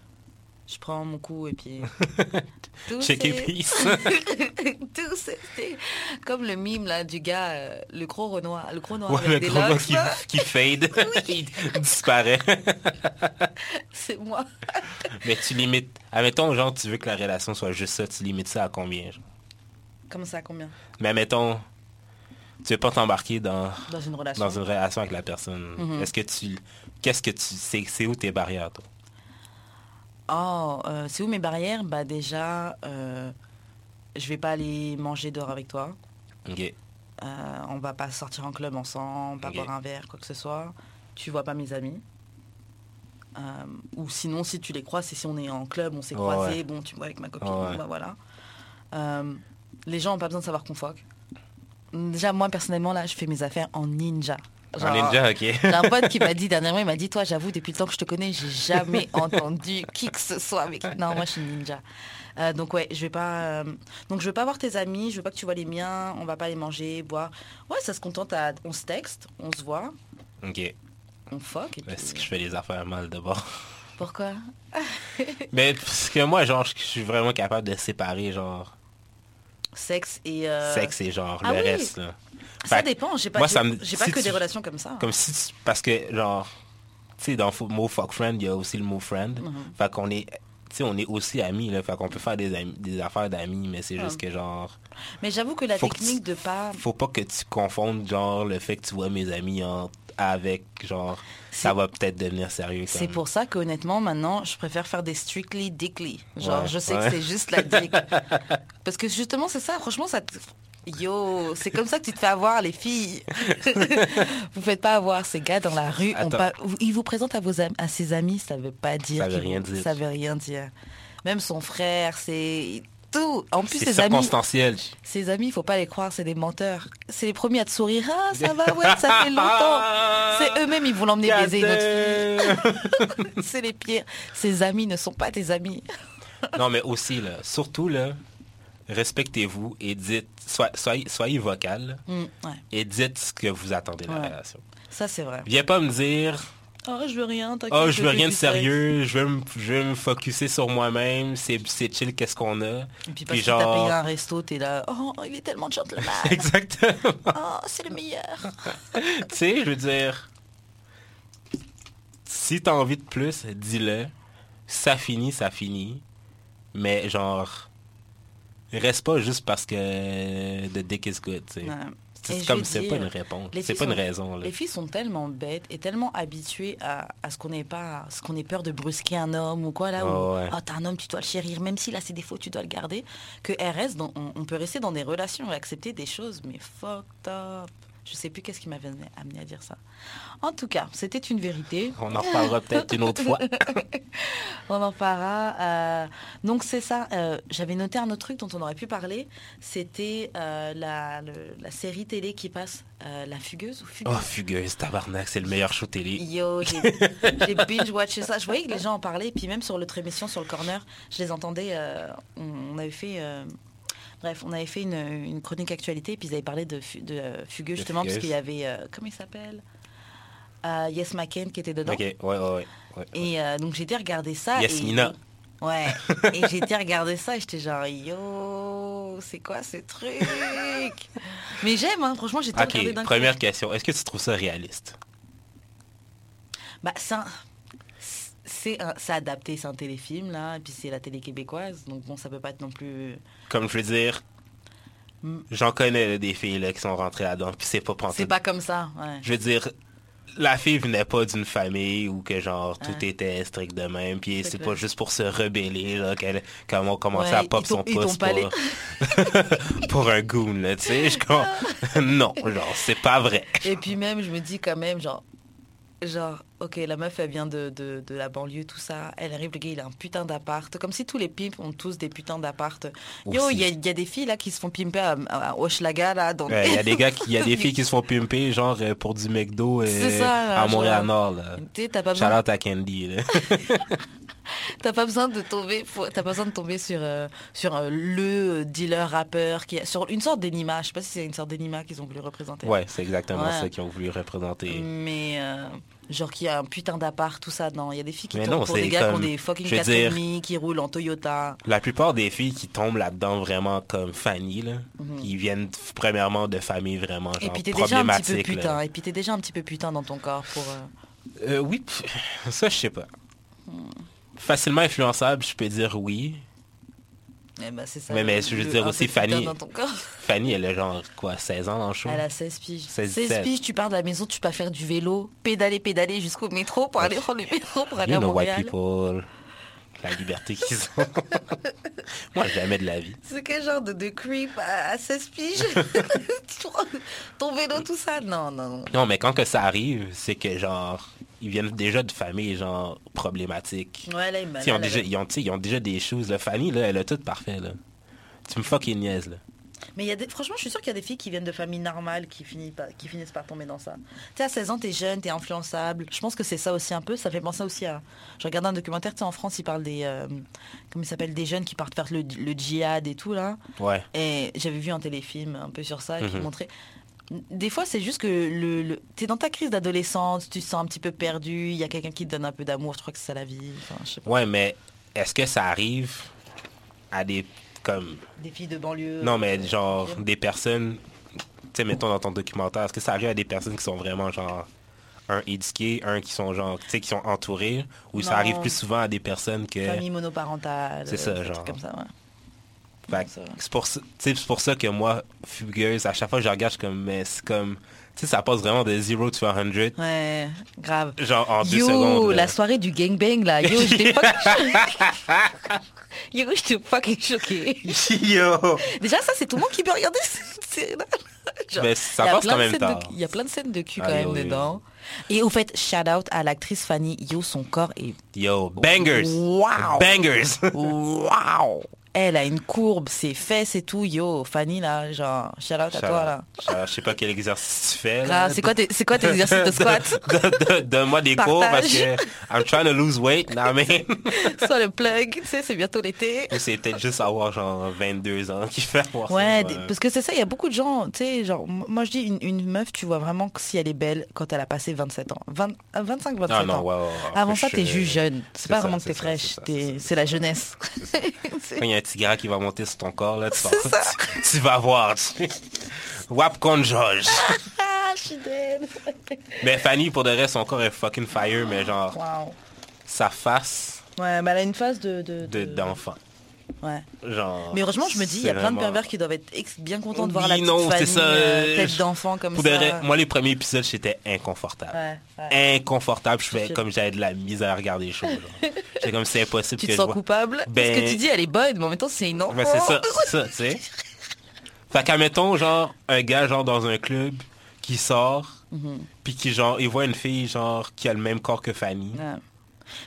Speaker 5: Je prends mon coup et puis...
Speaker 3: Check it, please.
Speaker 5: Tout c'était comme le mime là du gars, euh, le gros Renoir, le gros noir
Speaker 3: Ouais, le
Speaker 5: avec des
Speaker 3: gros gars
Speaker 5: locks,
Speaker 3: qui, qui fade, disparaît.
Speaker 5: c'est moi.
Speaker 3: Mais tu limites, admettons, genre, tu veux que la relation soit juste ça, tu limites ça à combien? genre?
Speaker 5: Comme ça, combien?
Speaker 3: Mais admettons, tu veux pas t'embarquer dans,
Speaker 5: Dans une relation.
Speaker 3: dans une relation avec la personne.
Speaker 5: Mhm.
Speaker 3: Est-ce que tu, qu'est-ce que tu, c'est, où tes barrières, toi?
Speaker 5: Oh, euh, c'est où mes barrières? Bah déjà, euh, je vais pas aller manger dehors avec toi.
Speaker 3: Ok.
Speaker 5: Euh, on va pas sortir en club ensemble, pas boire un verre, quoi que ce soit. Tu vois pas mes amis. Euh, ou sinon, si tu les croises, c'est si on est en club, on s'est
Speaker 3: Ouais,
Speaker 5: croisés,
Speaker 3: ouais.
Speaker 5: bon, tu vois avec ma copine,
Speaker 3: ouais.
Speaker 5: bah voilà. Euh, les gens ont pas besoin de savoir qu'on foque. Déjà, moi, personnellement, là, je fais mes affaires en ninja.
Speaker 3: En ninja, ok.
Speaker 5: J'ai un pote qui m'a dit dernièrement, il m'a dit, toi, j'avoue, depuis le temps que je te connais, j'ai jamais entendu qui que ce soit avec. Non, moi, je suis ninja. Euh, donc ouais, je vais pas. euh, Donc je veux pas voir tes amis, je veux pas que tu vois les miens. On va pas aller manger, boire. Ouais, ça se contente à. On se texte, on se voit,
Speaker 3: Ok.
Speaker 5: on fuck. Et puis-
Speaker 3: que je fais les affaires mal d'abord.
Speaker 5: Pourquoi?
Speaker 3: Mais parce que moi, genre, je suis vraiment capable de séparer, genre,
Speaker 5: Sexe et. euh,
Speaker 3: sexe et genre,
Speaker 5: ah
Speaker 3: le
Speaker 5: oui.
Speaker 3: reste, là.
Speaker 5: Ça
Speaker 3: Fait-
Speaker 5: dépend. J'ai pas.
Speaker 3: moi, ça me-
Speaker 5: J'ai pas
Speaker 3: si
Speaker 5: que
Speaker 3: tu-
Speaker 5: des relations comme ça.
Speaker 3: Comme si tu- parce que genre tu sais dans le mot fuck friend il y a aussi le mot friend
Speaker 5: Mhm.
Speaker 3: fait qu'on est tu sais on est aussi amis là fait qu'on peut faire des amis- des affaires d'amis mais c'est juste que genre
Speaker 5: Mais j'avoue que la
Speaker 3: que
Speaker 5: technique
Speaker 3: tu-
Speaker 5: de pas.
Speaker 3: faut pas que tu confondes genre le fait que tu vois mes amis en- avec genre ça va peut-être devenir sérieux
Speaker 5: C'est pour ça qu'honnêtement, maintenant, je préfère faire des strictly dickly. Genre,
Speaker 3: Ouais,
Speaker 5: je sais
Speaker 3: ouais.
Speaker 5: que c'est juste la dick. Parce que justement, c'est ça. Franchement, ça. te- Yo, c'est comme ça que tu te fais avoir, les filles. vous faites pas avoir ces gars dans la rue. On Ils vous présentent à, vos am- à ses amis, ça veut pas dire.
Speaker 3: Ça veut rien dire.
Speaker 5: Ça veut rien dire. Même son frère, c'est tout. En plus,
Speaker 3: c'est
Speaker 5: ses amis,
Speaker 3: circonstanciel
Speaker 5: ses amis, il faut pas les croire, c'est des menteurs. C'est les premiers à te sourire. Ah, ça va, ouais, ça fait longtemps. C'est eux-mêmes, ils vont l'emmener baiser une autre fille. C'est les pires. Ses amis ne sont pas tes amis.
Speaker 3: non mais aussi là surtout là respectez-vous et dites soyez, soyez, soyez vocal
Speaker 5: Mm, ouais,
Speaker 3: et dites ce que vous attendez de la
Speaker 5: Ouais.
Speaker 3: relation
Speaker 5: ça c'est vrai.
Speaker 3: viens pas me dire
Speaker 5: Oh, je veux rien. t'inquiète,
Speaker 3: Oh, je veux rien de sérieux, je veux me, je veux me focuser sur moi-même, c'est c'est chill, qu'est-ce qu'on a.
Speaker 5: Et puis
Speaker 3: Puis
Speaker 5: parce que
Speaker 3: genre-
Speaker 5: t'as payé un resto, t'es là. Oh, il est tellement gentleman.
Speaker 3: Exactement.
Speaker 5: Oh, c'est le meilleur.
Speaker 3: tu sais, je veux dire, si t'as envie de plus, dis-le. Ça finit, ça finit. Mais genre, reste pas juste parce que the dick is good, tu sais.
Speaker 5: Ouais.
Speaker 3: C'est comme, pas une réponse,
Speaker 5: les
Speaker 3: c'est
Speaker 5: filles
Speaker 3: pas une
Speaker 5: sont-
Speaker 3: raison, là.
Speaker 5: Les filles sont tellement bêtes et tellement habituées à, à ce qu'on n'ait pas, ce qu'on ait peur de brusquer un homme ou quoi là.
Speaker 3: Oh,
Speaker 5: où,
Speaker 3: ouais.
Speaker 5: T'as un homme, tu dois le chérir, même s'il a ses défauts, tu dois le garder. Que RS, dans- on, on peut rester dans des relations et accepter des choses, mais fucked up. Je sais plus qu'est-ce qui m'avait amené- à dire ça. En tout cas, c'était une vérité.
Speaker 3: On en reparlera peut-être une autre fois.
Speaker 5: On en parlera. euh, donc c'est ça. euh, J'avais noté un autre truc dont on aurait pu parler. C'était euh, la, série télé qui passe, La Fugueuse ou Fugueuse?
Speaker 3: Oh, fugueuse, tabarnak, c'est le meilleur show télé.
Speaker 5: Yo, j'ai binge-watché ça. Je voyais que les gens en parlaient. Puis même sur l'autre émission, sur le corner, je les entendais. on, on avait fait. Bref, on avait fait une, une chronique actualité. Puis ils avaient parlé de, euh, Fugueux, justement, parce qu'il y avait. euh, comment il s'appelle? Euh, Yes McCain qui était dedans.
Speaker 3: Ok, ouais, ouais, ouais. ouais.
Speaker 5: Et donc j'ai été regarder ça. et-
Speaker 3: Yasmina.
Speaker 5: Ouais. et j'ai été regarder ça et j'étais genre, yo, c'est quoi ce truc? Mais j'aime, hein, franchement, j'ai tout regardé
Speaker 3: Ok,
Speaker 5: d'un coup.
Speaker 3: première question. Est-ce que tu trouves ça réaliste?
Speaker 5: Bah, c'est un- C'est un- c'est adapté, c'est un téléfilm là, et puis c'est la télé québécoise, donc bon, ça peut pas être non plus.
Speaker 3: Comme je veux dire,
Speaker 5: Mm.
Speaker 3: j'en connais là, des filles là, qui sont rentrées là-dedans, puis c'est pas
Speaker 5: C'est
Speaker 3: pensé.
Speaker 5: pas comme ça, ouais.
Speaker 3: Je veux dire, la fille venait pas d'une famille où que genre tout
Speaker 5: Ouais.
Speaker 3: était strict de même, puis
Speaker 5: C'est
Speaker 3: c'est pas juste pour se rebeller là, qu'elle comment commencer
Speaker 5: Ouais,
Speaker 3: à pop son pouce pour, pour un goon là, tu sais, je non, genre c'est pas vrai.
Speaker 5: Et puis même, je me dis quand même, genre, genre, ok, la meuf, elle vient de, de, de la banlieue, tout ça. Elle arrive, le gars, il a un putain d'appart. Comme si tous les pimps ont tous des putains d'appart. Yo, il y a, il y a des filles là qui se font pimper à, à Hochelaga, là.
Speaker 3: Il y a des gars il y a des filles qui se font pimper genre euh, pour du McDo euh,
Speaker 5: C'est ça, là,
Speaker 3: à Montréal
Speaker 5: genre.
Speaker 3: Nord là.
Speaker 5: T'as pas,
Speaker 3: Shout out à Candy là.
Speaker 5: t'as pas besoin de tomber, t'as pas besoin de tomber sur, euh, sur euh, le dealer rappeur qui a, sur une sorte d'anima. Je sais pas si c'est une sorte d'anima qu'ils ont voulu représenter.
Speaker 3: ouais, c'est exactement
Speaker 5: Ouais.
Speaker 3: ça qu'ils ont voulu représenter.
Speaker 5: Mais euh, Genre qui a un putain d'appart, tout ça. Non, il y a des filles qui
Speaker 3: Mais
Speaker 5: tombent
Speaker 3: non,
Speaker 5: pour des gars qui ont des fucking
Speaker 3: je veux
Speaker 5: 4,5,
Speaker 3: dire-
Speaker 5: qui roulent en Toyota.
Speaker 3: La plupart des filles qui tombent là-dedans vraiment comme Fanny, là, qui viennent f- premièrement de familles vraiment genre
Speaker 5: Mhm. Et puis t'es déjà un petit peu
Speaker 3: là.
Speaker 5: putain. Et puis t'es déjà un petit peu putain dans ton corps pour... euh,
Speaker 3: Euh, oui, ça je sais pas. Facilement influençable, je peux dire oui.
Speaker 5: eh ben, ça.
Speaker 3: Mais- mais je veux dire aussi, Fanny-. Fanny, elle a genre quoi, 16 ans dans le show?
Speaker 5: Elle a 16 piges.
Speaker 3: 16,
Speaker 5: 16
Speaker 3: 17.
Speaker 5: piges, tu pars de la maison, tu peux faire du vélo, pédaler, pédaler jusqu'au métro pour aller prendre le métro pour aller
Speaker 3: You
Speaker 5: à
Speaker 3: know white
Speaker 5: Montréal.
Speaker 3: people. La liberté qu'ils ont. Moi, jamais de la vie.
Speaker 5: C'est quel genre de, de creep à, à 16 piges? Ton vélo, tout ça? Non, non, non.
Speaker 3: Non, mais quand que ça arrive, c'est que genre, ils viennent déjà de familles genre problématiques.
Speaker 5: Ouais, là,
Speaker 3: Ils ont,
Speaker 5: là,
Speaker 3: déjà,
Speaker 5: là.
Speaker 3: ils, ont, ils déjà des choses. Là. Fanny, là, elle a tout parfait. Là. Tu me fucking niaises. Là.
Speaker 5: Mais il y a des... franchement, je suis sûre qu'il y a des filles qui viennent de familles normales qui, finissent par... qui finissent par tomber dans ça. Tu sais, à 16 ans, t'es jeune, t'es influençable. Je pense que c'est ça aussi un peu. Ça fait penser aussi à... Je regardais un documentaire, tu sais, en France, ils parlent des... euh, Comment Des jeunes qui partent faire le, le djihad et tout, là.
Speaker 3: Ouais.
Speaker 5: Et j'avais vu un téléfilm un peu sur ça qui
Speaker 3: Mhm.
Speaker 5: montrait. Des fois, c'est juste que le, le... tu es dans ta crise d'adolescence, tu te sens un petit peu perdu, il y a quelqu'un qui te donne un peu d'amour, je crois que c'est ça la vie. Enfin, je sais pas.
Speaker 3: Ouais, mais est-ce que ça arrive à des comme
Speaker 5: Des filles de banlieue.
Speaker 3: non mais
Speaker 5: euh,
Speaker 3: genre des personnes tu sais mettons dans ton documentaire est-ce que ça arrive à des personnes qui sont vraiment genre un éduqué un qui sont genre tu sais qui sont entourés ou ça arrive plus souvent à des personnes que
Speaker 5: Famille monoparentale.
Speaker 3: C'est ça,
Speaker 5: euh, des
Speaker 3: genre.
Speaker 5: trucs comme ça, ouais.
Speaker 3: Fait
Speaker 5: Non,
Speaker 3: que
Speaker 5: ça va.
Speaker 3: C'est pour pour ça que moi fugueuse à chaque fois que je regarde je suis comme mais c'est comme tu sais ça passe vraiment de 0 to 100
Speaker 5: Ouais, grave.
Speaker 3: genre en deux
Speaker 5: Yo,
Speaker 3: là.
Speaker 5: la soirée du gangbang là. Yo, j'étais fucking Yo, j'étais fucking choquée.
Speaker 3: Yo
Speaker 5: Déjà, ça, c'est tout le monde qui peut regarder cette série-là.
Speaker 3: Mais ça passe
Speaker 5: plein
Speaker 3: quand
Speaker 5: de
Speaker 3: même
Speaker 5: scènes
Speaker 3: tard.
Speaker 5: de- Il y a plein de scènes de cul
Speaker 3: Ah,
Speaker 5: quand même
Speaker 3: yo.
Speaker 5: dedans. Et au fait, shout out à l'actrice Fanny. Yo, son corps est
Speaker 3: yo bangers
Speaker 5: Wow.
Speaker 3: bangers
Speaker 5: Waouh Elle a une courbe, ses fesses et tout. Yo, Fanny là, genre, shout out à toi là.
Speaker 3: Je sais pas quel exercice tu fais. là.
Speaker 5: Ah, c'est quoi tes, c'est quoi tes exercices de squat?
Speaker 3: Donne- donne- Donne-moi des cours parce que I'm trying to lose weight. Non, mais
Speaker 5: Soit le plug, tu sais, c'est bientôt l'été.
Speaker 3: Ou c'est peut-être juste avoir genre 22 ans qui fait avoir
Speaker 5: Ouais, parce que c'est ça, il y a beaucoup de gens, tu sais, genre, moi je dis, une, meuf, tu vois vraiment que si elle est belle quand elle a passé 27 ans. 20 euh, 25, 27
Speaker 3: Ah non,
Speaker 5: ans. Avant ça, t'es juste jeune. C'est pas vraiment que t'es fraîche,
Speaker 3: c'est
Speaker 5: la jeunesse.
Speaker 3: Un qui va monter sur ton corps, là, tu vas, tu, tu vas voir. tu- Wap George.
Speaker 5: ah.
Speaker 3: Mais Fanny, pour de reste, son corps est fucking fire, mais genre,
Speaker 5: Wow.
Speaker 3: sa face
Speaker 5: Ouais, mais elle a une de... de-
Speaker 3: de- d'enfant.
Speaker 5: Ouais.
Speaker 3: Genre.
Speaker 5: Mais heureusement, je me dis, il y a plein de pervers qui doivent être bien contents de voir
Speaker 3: Oui,
Speaker 5: la petite
Speaker 3: non, ça,
Speaker 5: euh,
Speaker 3: euh,
Speaker 5: tête d'enfant comme ça.
Speaker 3: vrai, moi, les premiers épisodes, j'étais inconfortable.
Speaker 5: Ouais, ouais.
Speaker 3: Inconfortable. Je fais
Speaker 5: Je-
Speaker 3: comme j'avais de la misère à regarder les choses. C'est comme c'est impossible
Speaker 5: Tu
Speaker 3: que
Speaker 5: te sens coupable? Parce
Speaker 3: Ben-
Speaker 5: que tu dis, elle est bonne, mais en même temps, c'est une enfant.
Speaker 3: Ben, c'est ça, ça, tu sais. Fait qu'admettons, genre, un gars, genre, dans un club, qui sort,
Speaker 5: Mhm.
Speaker 3: puis qui, genre, il voit une fille, genre, qui a le même corps que Fanny.
Speaker 5: Ouais.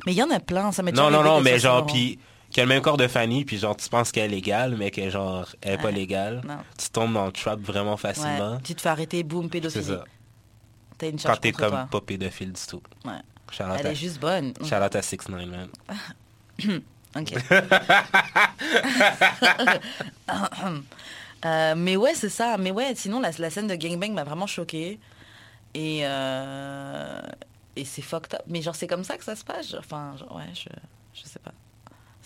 Speaker 5: Mais il y en a plein, ça déjà
Speaker 3: Non, non, non, mais genre, puis qui a le même corps de Fanny, puis genre, tu penses qu'elle est légale, mais que, genre, elle est pas légale.
Speaker 5: Non.
Speaker 3: Tu tombes dans le trap vraiment facilement.
Speaker 5: Ouais, tu te fais arrêter, boum,
Speaker 3: C'est
Speaker 5: pédophilie.
Speaker 3: ça.
Speaker 5: T'as une
Speaker 3: Quand
Speaker 5: charge
Speaker 3: t'es
Speaker 5: contre
Speaker 3: comme
Speaker 5: toi.
Speaker 3: pas pédophile du tout.
Speaker 5: Ouais. Elle
Speaker 3: à-
Speaker 5: est juste bonne.
Speaker 3: out à 6 9 man.
Speaker 5: Ok. Euh, mais ouais, c'est ça. Mais ouais, sinon, la, la scène de gangbang m'a vraiment choquée. Et, euh, et c'est fucked up. Mais genre, c'est comme ça que ça se passe. Enfin, genre, ouais, je, je sais pas.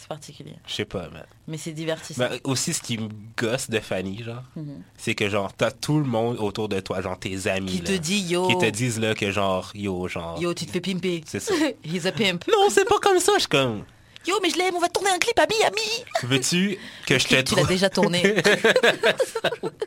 Speaker 5: C'est particulier.
Speaker 3: Je sais pas, man.
Speaker 5: Mais c'est divertissant.
Speaker 3: Mais aussi, ce qui me gosse de Fanny, genre,
Speaker 5: Mhm.
Speaker 3: c'est que, genre, t'as tout le monde autour de toi, genre, tes amis,
Speaker 5: Qui te dit, yo,
Speaker 3: qui te disent, là, que, genre, yo, genre...
Speaker 5: yo, tu te fais pimper.
Speaker 3: C'est ça.
Speaker 5: He's a pimp.
Speaker 3: Non, c'est pas comme ça, je suis comme...
Speaker 5: Yo, mais je l'aime, on va tourner un clip à Miami.
Speaker 3: Veux-tu que je te
Speaker 5: Tu l'as
Speaker 3: trouve...
Speaker 5: déjà tourné.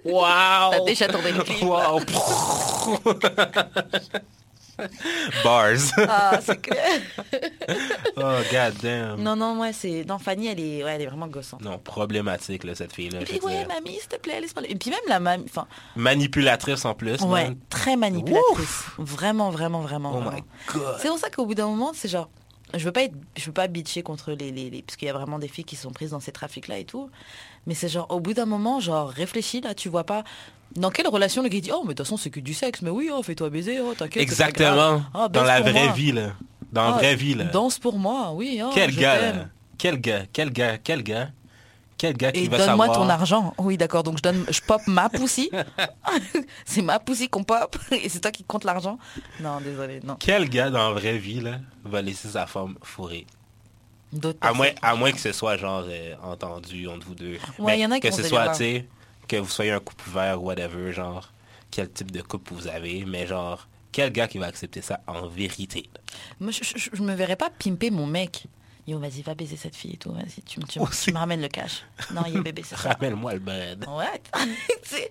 Speaker 3: Wow!
Speaker 5: T'as déjà tourné le clip.
Speaker 3: Wow! Bars.
Speaker 5: Ah, c'est clair.
Speaker 3: oh, god damn.
Speaker 5: Non, non, ouais, c'est. Non, Fanny, elle est, ouais, elle est vraiment gossante.
Speaker 3: Non, problématique, là, cette fille-là.
Speaker 5: Dit,
Speaker 3: veux
Speaker 5: ouais,
Speaker 3: dire.
Speaker 5: mamie, s'il te plaît, laisse parler. Et puis même la mamie, enfin,
Speaker 3: Manipulatrice en plus,
Speaker 5: ouais,
Speaker 3: man.
Speaker 5: très manipulatrice. Vraiment, vraiment, vraiment.
Speaker 3: Oh
Speaker 5: vraiment.
Speaker 3: my god.
Speaker 5: C'est pour ça qu'au bout d'un moment, c'est genre, je veux pas être, je veux pas bitcher contre les, les, les- parce qu'il y a vraiment des filles qui sont prises dans ces trafics-là et tout. Mais c'est genre, au bout d'un moment, genre, réfléchis là, tu vois pas. Dans quelle relation le gars dit, oh, mais de toute façon, c'est que du sexe, mais oui, oh, fais-toi baiser, oh, t'inquiète.
Speaker 3: Exactement.
Speaker 5: Ah,
Speaker 3: Dans la vraie
Speaker 5: moi.
Speaker 3: vie, là. Dans la
Speaker 5: Ah,
Speaker 3: vraie vie, là.
Speaker 5: Danse pour moi, oui. oh,
Speaker 3: Quel gars, là. Quel gars, quel gars, quel gars Quel gars qui
Speaker 5: Et
Speaker 3: va
Speaker 5: donne-moi ton argent. Oui, d'accord. Donc je donne, je pop ma poussie. c'est ma poussie qu'on pop. Et c'est toi qui compte l'argent. Non, désolé, non.
Speaker 3: Quel gars dans la vraie vie, là, va laisser sa femme fourrer?
Speaker 5: D'autres
Speaker 3: À moins, à moins que ce soit, genre, euh, entendu entre vous deux.
Speaker 5: Ouais,
Speaker 3: Mais
Speaker 5: y en a qui
Speaker 3: Que ce soit, tu sais, que vous soyez un couple ouvert ou whatever, genre, quel type de couple vous avez, mais genre, quel gars qui va accepter ça en vérité?
Speaker 5: Moi, je, je, je me verrais pas pimper mon mec. Yo, vas-y, va baiser cette fille et tout. Vas-y, tu, me- tu, tu me ramènes le cash. Non, il est bébé, c'est ça.
Speaker 3: Ramène-moi le bread.
Speaker 5: Ouais.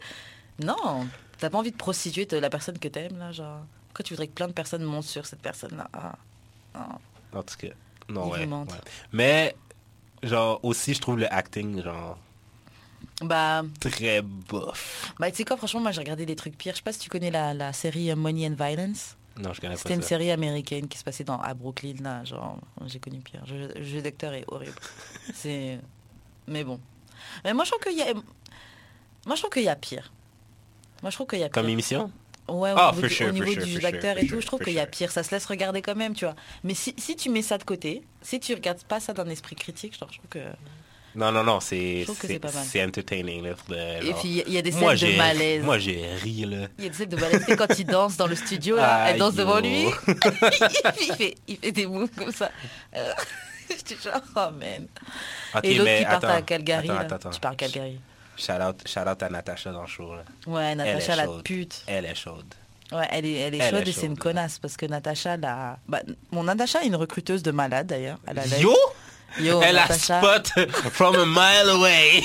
Speaker 5: Non, t'as pas envie de prostituer de la personne que t'aimes, là, genre. Pourquoi tu voudrais que plein de personnes montent sur cette personne-là? Ah, non.
Speaker 3: En tout cas, non, ouais. Mais, genre, aussi, je trouve le acting, genre,
Speaker 5: Bah,
Speaker 3: très bof.
Speaker 5: bah tu sais quoi, franchement, moi j'ai regardé des trucs pires. Je sais pas si tu connais la, la série Money and Violence.
Speaker 3: Non, je connais pas
Speaker 5: C'était une série américaine qui se passait dans, à Brooklyn, là, genre, j'ai connu pire. Le jeu- d'acteur est horrible. C'est... Mais bon. Mais moi, je trouve qu'il y a... Moi, je trouve qu'il y a pire. Moi, je trouve qu'il y a pire.
Speaker 3: Comme émission?
Speaker 5: Ouais, au
Speaker 3: Ah,
Speaker 5: niveau, du,
Speaker 3: sure,
Speaker 5: au
Speaker 3: for
Speaker 5: niveau
Speaker 3: sure,
Speaker 5: du
Speaker 3: for
Speaker 5: jeu d'acteur
Speaker 3: sure,
Speaker 5: et tout, je trouve qu'il y a pire. Ça se laisse regarder quand même, tu vois. Mais si, si tu mets ça de côté, si tu regardes pas ça d'un esprit critique, genre, je trouve que...
Speaker 3: Non, non, non, c'est
Speaker 5: Je
Speaker 3: c'est entertaining. Là, de-
Speaker 5: Et puis, il y a des
Speaker 3: moi,
Speaker 5: scènes de malaise.
Speaker 3: Moi, j'ai ri, là.
Speaker 5: Il y a des scènes de malaise. Quand il danse dans le studio, là, elle danse devant lui. il, fait, il fait des moves comme ça. Euh, J'étais genre, oh man. Et l'autre qui part à Calgary.
Speaker 3: attends,
Speaker 5: là.
Speaker 3: attends, attends.
Speaker 5: Tu pars à Calgary.
Speaker 3: Shout out, shout out à Natacha dans le show, là.
Speaker 5: Ouais, Natacha la
Speaker 3: chaude.
Speaker 5: pute.
Speaker 3: Elle est chaude.
Speaker 5: Ouais, elle est, elle est
Speaker 3: Elle
Speaker 5: chaude
Speaker 3: est
Speaker 5: et c'est une connasse parce que Natacha, la... bah, mon Natacha est une recruteuse de malade d'ailleurs.
Speaker 3: Yo!
Speaker 5: Yo,
Speaker 3: Elle a spot from a mile away.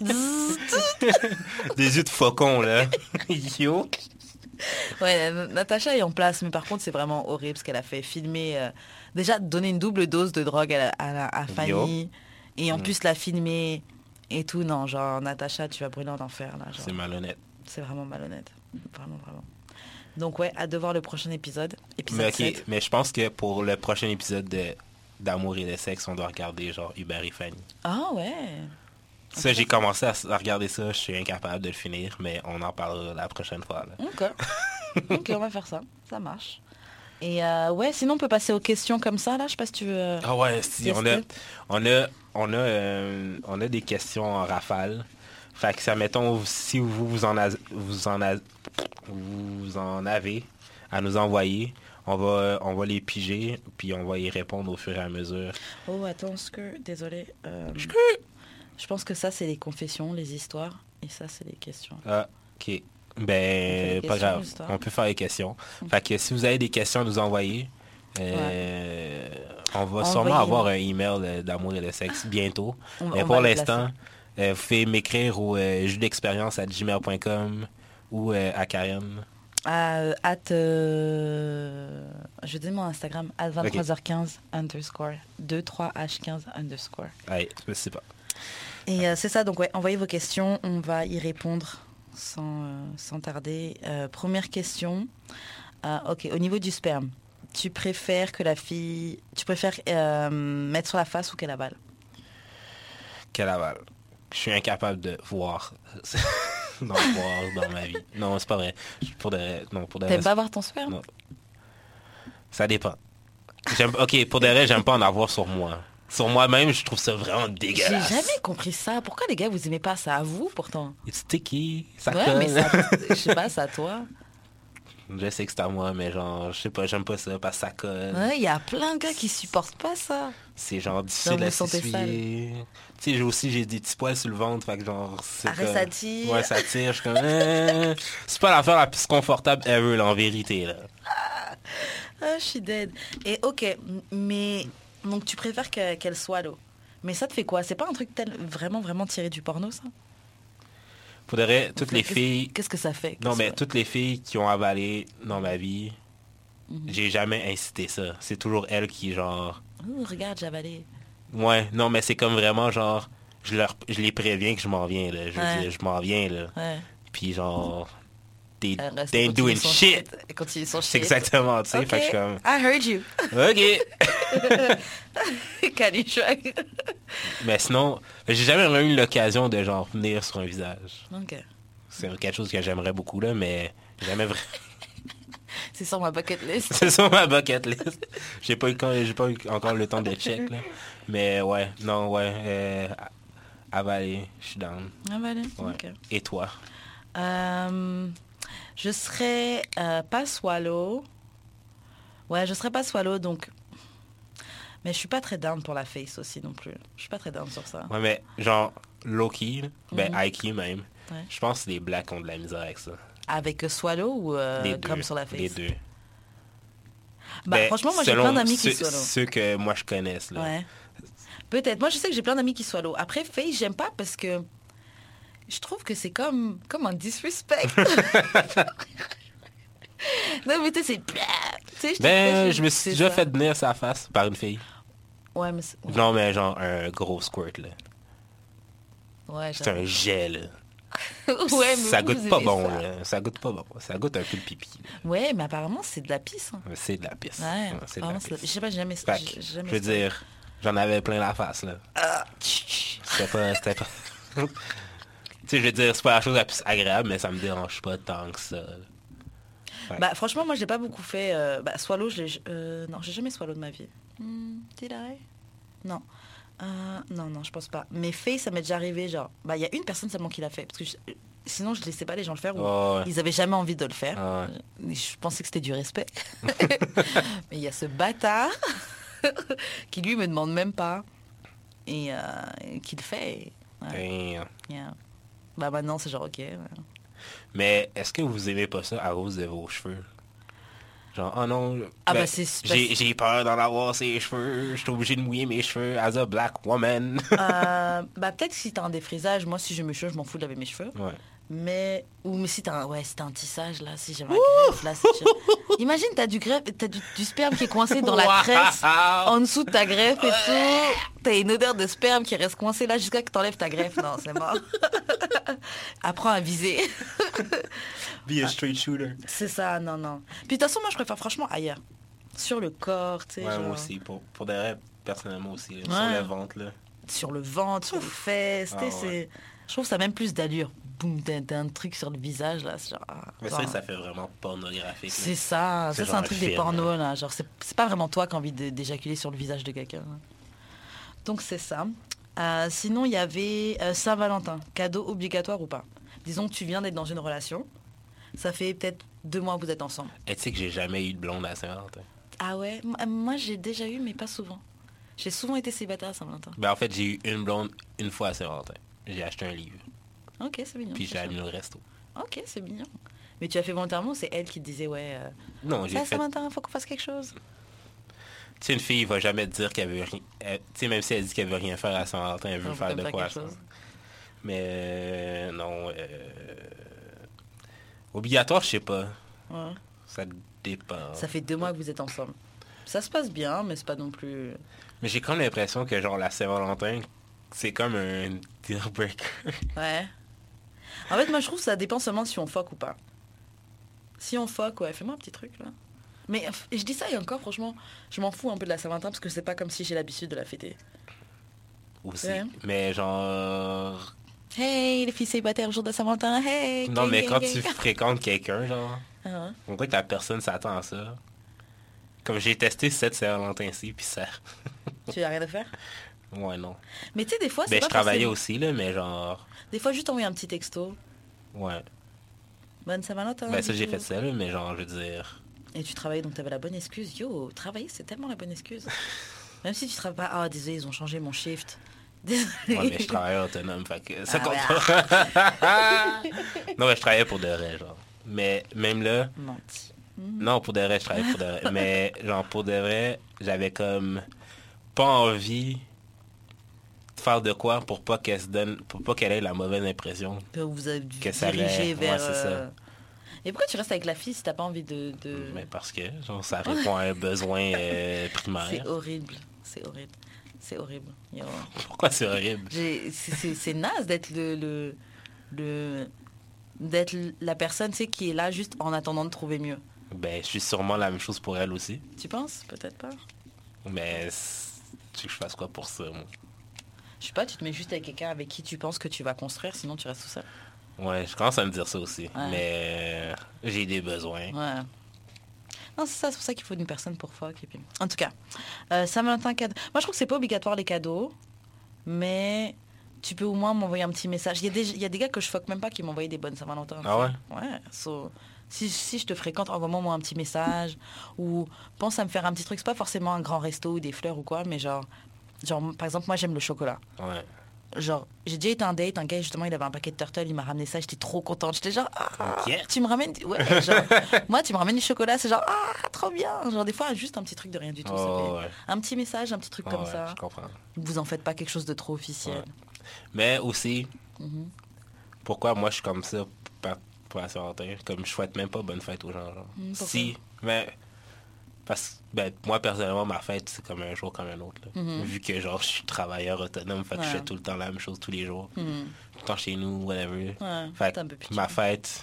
Speaker 3: Des yeux de faucon, là. Yo!
Speaker 5: Ouais, Natacha est en place, mais par contre, c'est vraiment horrible ce qu'elle a fait. Filmer, euh, déjà donner une double dose de drogue à, à, à Fanny, et
Speaker 3: Mm.
Speaker 5: en plus la filmer et tout. Non, genre, Natacha, tu vas brûler en enfer, là. genre.
Speaker 3: C'est malhonnête.
Speaker 5: C'est vraiment malhonnête. Vraiment, vraiment. Donc, ouais, hâte de voir le prochain épisode. Épisode
Speaker 3: Mais, ok,
Speaker 5: 7.
Speaker 3: mais je pense que pour le prochain épisode de d'amour et de sexe, on doit regarder genre Hubert et Fanny.
Speaker 5: Ah, ouais.
Speaker 3: Ça, j'ai commencé à, à regarder ça, je suis incapable de le finir, mais on en parlera la prochaine fois. là.
Speaker 5: Ok. ok, on va faire ça. Ça marche. Et euh, ouais, sinon, on peut passer aux questions comme ça, là. Je sais pas si tu veux... euh,
Speaker 3: Ah ouais, si, on a, on a, on a, euh, on a des questions en rafale. Fait que ça, mettons, si vous vous en, vous en avez à nous envoyer, on va, on va les piger, puis on va y répondre au fur et à mesure.
Speaker 5: Oh, attends, Skur, désolé. euh, je pense que ça, c'est les confessions, les histoires. Et ça, c'est les questions.
Speaker 3: Ah, ok. Ben, pas grave. On peut faire les questions. Fait que si vous avez des questions à nous envoyer, euh, on va sûrement avoir un email euh, d'amour et de sexe bientôt.
Speaker 5: On-
Speaker 3: Mais
Speaker 5: on
Speaker 3: pour l'instant, euh, vous pouvez m'écrire au euh, jus d'expérience à gmail.com ou euh, à Karen.
Speaker 5: Euh, at, euh, je donner mon Instagram, at 23h15 underscore 23h15 underscore.
Speaker 3: Allez, je sais pas.
Speaker 5: Et euh, c'est ça, donc ouais, envoyez vos questions, on va y répondre sans, sans tarder. Première question, ok, au niveau du sperme, tu préfères que la fille, tu préfères mettre sur la face ou qu'elle avale?
Speaker 3: Quelle avale. Je suis incapable de voir. voir dans ma vie. Non, c'est pas vrai. Pour de, non, pour
Speaker 5: T'aimes pas voir ton sperme?
Speaker 3: Non. Ça dépend. Ok, pour de vrai, j'aime pas en avoir sur moi. Sur moi-même, je trouve ça vraiment
Speaker 5: J'ai
Speaker 3: dégueulasse.
Speaker 5: jamais compris ça. Pourquoi les gars vous aimez pas ça? À vous pourtant
Speaker 3: It's sticky, ça
Speaker 5: Ouais,
Speaker 3: colle.
Speaker 5: mais ça, je sais pas, c'est à toi.
Speaker 3: Je sais que c'est à moi, mais genre, je sais pas, j'aime pas ça parce que ça colle.
Speaker 5: Ouais, il y a plein de gars qui supportent pas ça.
Speaker 3: C'est genre difficile à s'essuyer. Tu sais, j'ai aussi, j'ai des petits poils sur le ventre, fait que genre, c'est
Speaker 5: Arrête,
Speaker 3: comme-
Speaker 5: ça tire.
Speaker 3: Ouais, ça tire, je suis comme... euh, C'est pas l'affaire la plus confortable ever, là, en vérité, là.
Speaker 5: Ah, je suis dead. Et ok, mais donc tu préfères que- qu'elle soit l'eau. Mais ça te fait quoi? C'est pas un truc tel vraiment vraiment tiré du porno ça?
Speaker 3: Vrai, toutes les filles...
Speaker 5: Qu'est-ce que ça fait?
Speaker 3: Non, mais toutes les filles qui ont avalé dans ma vie,
Speaker 5: Mhm.
Speaker 3: j'ai jamais incité ça. C'est toujours elles qui, genre...
Speaker 5: Ouh, regarde, j'ai avalé.
Speaker 3: Ouais, non, mais c'est comme vraiment, genre... Je, leur, je les préviens que je m'en viens, là. Je
Speaker 5: Ouais.
Speaker 3: je m'en viens, là.
Speaker 5: Ouais.
Speaker 3: Puis genre... They,
Speaker 5: reste
Speaker 3: they doing shit. Exactement, tu sais. Fait que je suis comme...
Speaker 5: I heard you.
Speaker 3: OK.
Speaker 5: Calichuag.
Speaker 3: Mais sinon, j'ai jamais eu l'occasion de genre venir sur un visage.
Speaker 5: Ok.
Speaker 3: C'est quelque chose que j'aimerais beaucoup là, mais jamais vraiment.
Speaker 5: C'est sur ma bucket list.
Speaker 3: C'est sur ma bucket list. J'ai pas eu j'ai pas eu encore le temps de check là. Mais ouais, non ouais. euh, Avaler, je suis down.
Speaker 5: Allez,
Speaker 3: Ouais.
Speaker 5: ok.
Speaker 3: Et toi?
Speaker 5: Euh, je serais euh, pas swallow. Ouais, je serais pas swallow, donc... Mais je suis pas très down pour la face aussi non plus. Je suis pas très down sur ça.
Speaker 3: Ouais, mais genre, low-key, ben high-key même,
Speaker 5: Ouais.
Speaker 3: je pense que les blacks ont de la misère avec ça.
Speaker 5: Avec euh, swallow ou euh,
Speaker 3: les deux.
Speaker 5: comme sur la face?
Speaker 3: Les deux.
Speaker 5: Bah,
Speaker 3: Ben,
Speaker 5: franchement, moi j'ai plein d'amis qui swallow.
Speaker 3: Ceux que moi je connaisse, là.
Speaker 5: Ouais. Peut-être. Moi, je sais que j'ai plein d'amis qui swallow. Après, face, j'aime pas parce que je trouve que c'est comme, comme un disrespect. non, mais tu sais, c'est... Tu sais, je
Speaker 3: Ben, je me suis déjà fait tenir sa face par une fille.
Speaker 5: Ouais, mais...
Speaker 3: Non, mais genre un gros squirt, là.
Speaker 5: Ouais,
Speaker 3: C'est un jet, là.
Speaker 5: j'avoue. ouais, mais
Speaker 3: ça goûte pas bon,
Speaker 5: ça.
Speaker 3: là. Ça goûte pas bon. Ça goûte un peu le pipi. là.
Speaker 5: Ouais, mais apparemment, c'est de la pisse. hein.
Speaker 3: C'est de la pisse.
Speaker 5: Ouais,
Speaker 3: Ouais, c'est de la pisse.
Speaker 5: Je sais pas, j'ai jamais... Jamais
Speaker 3: je veux dire, j'en avais plein la face, là.
Speaker 5: Ah.
Speaker 3: C'était pas... C'était pas... tu sais, je veux dire, c'est pas la chose la plus agréable, mais ça me dérange pas tant que ça. là. Ouais.
Speaker 5: Bah, franchement, moi, j'ai pas beaucoup fait... euh, bah, swallow, je l'ai... euh, non, j'ai jamais swallow de ma vie. Hmm, did I Non. Euh, non, non, je pense pas. Mais face, ça m'est déjà arrivé, genre... Bah, il y a une personne seulement qui l'a fait. Parce que je- sinon, je laissais pas les gens le faire. ou
Speaker 3: ouais.
Speaker 5: Ils avaient jamais envie de le faire.
Speaker 3: Ah ouais.
Speaker 5: Je pensais que c'était du respect. Mais il y a ce bâtard qui, lui, me demande même pas. Et euh, qui le fait. Ouais,
Speaker 3: Damn.
Speaker 5: yeah. Bah, maintenant, c'est genre, ok. ouais.
Speaker 3: Mais est-ce que vous aimez pas ça à cause de vos cheveux? Genre, oh non,
Speaker 5: Ah
Speaker 3: ben,
Speaker 5: c'est-
Speaker 3: j'ai j'ai peur d'en avoir ses cheveux, je suis obligé de mouiller mes cheveux as a black woman.
Speaker 5: Euh, bah peut-être si t'as un défrisage, moi si j'ai mes cheveux, je m'en fous de laver mes cheveux.
Speaker 3: ouais.
Speaker 5: Mais ou mais si t'as un ouais, si t'as un tissage là, si j'ai ma greffe là, c'est chiant. Imagine t'as du greffe, t'as du, du sperme qui est coincé dans la tresse en dessous de ta greffe et tout. T'as une odeur de sperme qui reste coincée là jusqu'à que t'enlèves ta greffe. Non, c'est mort. Apprends à viser.
Speaker 3: Be a straight shooter.
Speaker 5: C'est ça, non, non. Puis de toute façon, moi je préfère franchement ailleurs. Sur le corps, tu sais.
Speaker 3: Ouais,
Speaker 5: genre,
Speaker 3: moi aussi, pour, pour des rêves, personnellement aussi,
Speaker 5: Ouais.
Speaker 3: sur le ventre, là.
Speaker 5: Sur le ventre, sur les fesses, tu sais,
Speaker 3: Ah ouais.
Speaker 5: c'est... Je trouve ça a même plus d'allure. Boum, t'as un truc sur le visage là, genre... ah,
Speaker 3: Mais ça, ça fait vraiment pornographique.
Speaker 5: C'est ça, ça c'est un truc des pornos là. Genre c'est pas vraiment toi qui as envie d'éjaculer sur le visage de quelqu'un. Donc c'est ça. Euh, sinon il y avait euh, Saint-Valentin, cadeau obligatoire ou pas? Disons que tu viens d'être dans une relation, ça fait peut-être deux mois que vous êtes ensemble.
Speaker 3: Et tu sais que j'ai jamais eu de blonde à Saint-Valentin.
Speaker 5: Ah ouais, M- moi j'ai déjà eu mais pas souvent. J'ai souvent été célibataire à Saint-Valentin.
Speaker 3: Ben, en fait, j'ai eu une blonde une fois à Saint-Valentin. J'ai acheté un livre,
Speaker 5: Ok c'est mignon.
Speaker 3: puis j'ai amené au resto.
Speaker 5: Ok c'est mignon. Mais tu as fait volontairement c'est elle qui te disait ouais, euh,
Speaker 3: Non, j'ai
Speaker 5: ça
Speaker 3: fait...
Speaker 5: Saint-Valentin, faut qu'on fasse quelque chose.
Speaker 3: Tu sais, une fille va jamais te dire qu'elle veut rien... Tu sais, même si elle dit qu'elle veut rien faire à elle veut
Speaker 5: Elle veut
Speaker 3: faire
Speaker 5: quand
Speaker 3: de
Speaker 5: même
Speaker 3: quoi à Mais euh, non... euh, Obligatoire, je sais pas.
Speaker 5: Ouais.
Speaker 3: Ça dépend.
Speaker 5: Ça fait deux mois que vous êtes ensemble. Ça se passe bien, mais c'est pas non plus...
Speaker 3: Mais j'ai comme l'impression que genre la Saint-Valentin, c'est comme un deal breaker.
Speaker 5: Ouais. En fait, moi, je trouve que ça dépend seulement si on fuck ou pas. Si on fuck, ouais, fais-moi un petit truc, là. Mais je dis ça et encore, franchement, je m'en fous un peu de la Saint-Valentin parce que c'est pas comme si j'ai l'habitude de la fêter.
Speaker 3: aussi.
Speaker 5: Ouais.
Speaker 3: Mais genre...
Speaker 5: Hey, les filles célibataires, jour de Saint-Valentin, hey!
Speaker 3: Non, mais quand tu fréquentes quelqu'un, genre, on dirait que la personne s'attend à ça? Comme j'ai testé cette Saint-Valentin-ci, puis ça...
Speaker 5: Tu as rien à faire?
Speaker 3: Ouais, non.
Speaker 5: Mais tu sais, des fois, c'est
Speaker 3: Ben,
Speaker 5: pas
Speaker 3: je travaillais
Speaker 5: forcément-
Speaker 3: aussi, là, mais genre...
Speaker 5: Des fois, juste envoyer un petit texto.
Speaker 3: Ouais.
Speaker 5: Bonne Saint-Valentin.
Speaker 3: Ben, ça, j'ai fait ça, là, mais genre, je veux dire...
Speaker 5: Et tu travaillais, donc tu avais la bonne excuse. Yo, travailler, c'est tellement la bonne excuse. Même si tu travailles pas, ah, désolé, ils ont changé mon shift. Désolé.
Speaker 3: Ouais, mais je travaillais autonome, fait que ça
Speaker 5: Ah
Speaker 3: compte pas. non, mais je travaillais pour de vrai, genre. Mais même là,
Speaker 5: Menti.
Speaker 3: non, pour de vrai, je travaillais pour de vrai. Mais genre, pour de vrai, j'avais comme pas envie faire de quoi pour pas qu'elle se donne, pour pas qu'elle ait la mauvaise impression.
Speaker 5: Que vous avez
Speaker 3: Que ça l'ait.
Speaker 5: vers...
Speaker 3: Ouais, c'est ça.
Speaker 5: euh, Et pourquoi tu restes avec la fille si t'as pas envie de... de-
Speaker 3: Mais parce que, genre, ça répond à un besoin euh, primaire.
Speaker 5: C'est horrible. C'est horrible. C'est horrible. Yo.
Speaker 3: Pourquoi c'est horrible?
Speaker 5: C'est c'est- c'est naze d'être le... le, le d'être la personne tu sais, qui est là juste en attendant de trouver mieux.
Speaker 3: Ben, je suis sûrement la même chose pour elle aussi.
Speaker 5: Tu penses? Peut-être pas.
Speaker 3: Mais c'est- tu veux que je fasse quoi pour ça, moi?
Speaker 5: Je sais pas, tu te mets juste avec quelqu'un avec qui tu penses que tu vas construire, sinon tu restes tout seul.
Speaker 3: Ouais, je commence à me dire ça aussi.
Speaker 5: Ouais.
Speaker 3: Mais euh, j'ai des besoins.
Speaker 5: Ouais. Non, c'est ça, c'est pour ça qu'il faut une personne pour fuck. Et puis... En tout cas, euh, Saint-Valentin, cadeau. Moi, je trouve que c'est pas obligatoire les cadeaux, mais tu peux au moins m'envoyer un petit message. Il y, a des, il y a des gars que je fuck même pas qui m'envoyaient des bonnes Saint-Valentin.
Speaker 3: Ah ouais?
Speaker 5: Ouais. so, si, si je te fréquente, envoie-moi moi un petit message. Ou pense à me faire un petit truc. C'est pas forcément un grand resto ou des fleurs ou quoi, mais genre, genre par exemple, moi j'aime le chocolat.
Speaker 3: Ouais.
Speaker 5: Genre, j'ai déjà été un date, un gars justement, il avait un paquet de turtle, il m'a ramené ça, j'étais trop contente. J'étais genre, ah, tu me ramènes, du- ouais, genre, moi tu me ramènes du chocolat, c'est genre, ah, trop bien. Genre des fois, juste un petit truc de rien du tout. ça
Speaker 3: Oh, ouais.
Speaker 5: Un petit message, un petit truc comme
Speaker 3: Ouais,
Speaker 5: ça.
Speaker 3: Je comprends.
Speaker 5: Vous en faites pas quelque chose de trop officiel.
Speaker 3: Mais aussi,
Speaker 5: Mhm.
Speaker 3: pourquoi moi je suis comme ça pour la Saint-Valentin? Comme je souhaite même pas bonne fête aux gens. genre.
Speaker 5: Mm,
Speaker 3: si, mais parce que ben, moi personnellement ma fête c'est comme un jour comme un autre. là.
Speaker 5: Mhm.
Speaker 3: Vu que genre je suis travailleur autonome, fait que je fais tout le temps la même chose tous les jours.
Speaker 5: Mhm.
Speaker 3: Tout le temps chez nous, whatever.
Speaker 5: Ouais,
Speaker 3: Fait que ma fête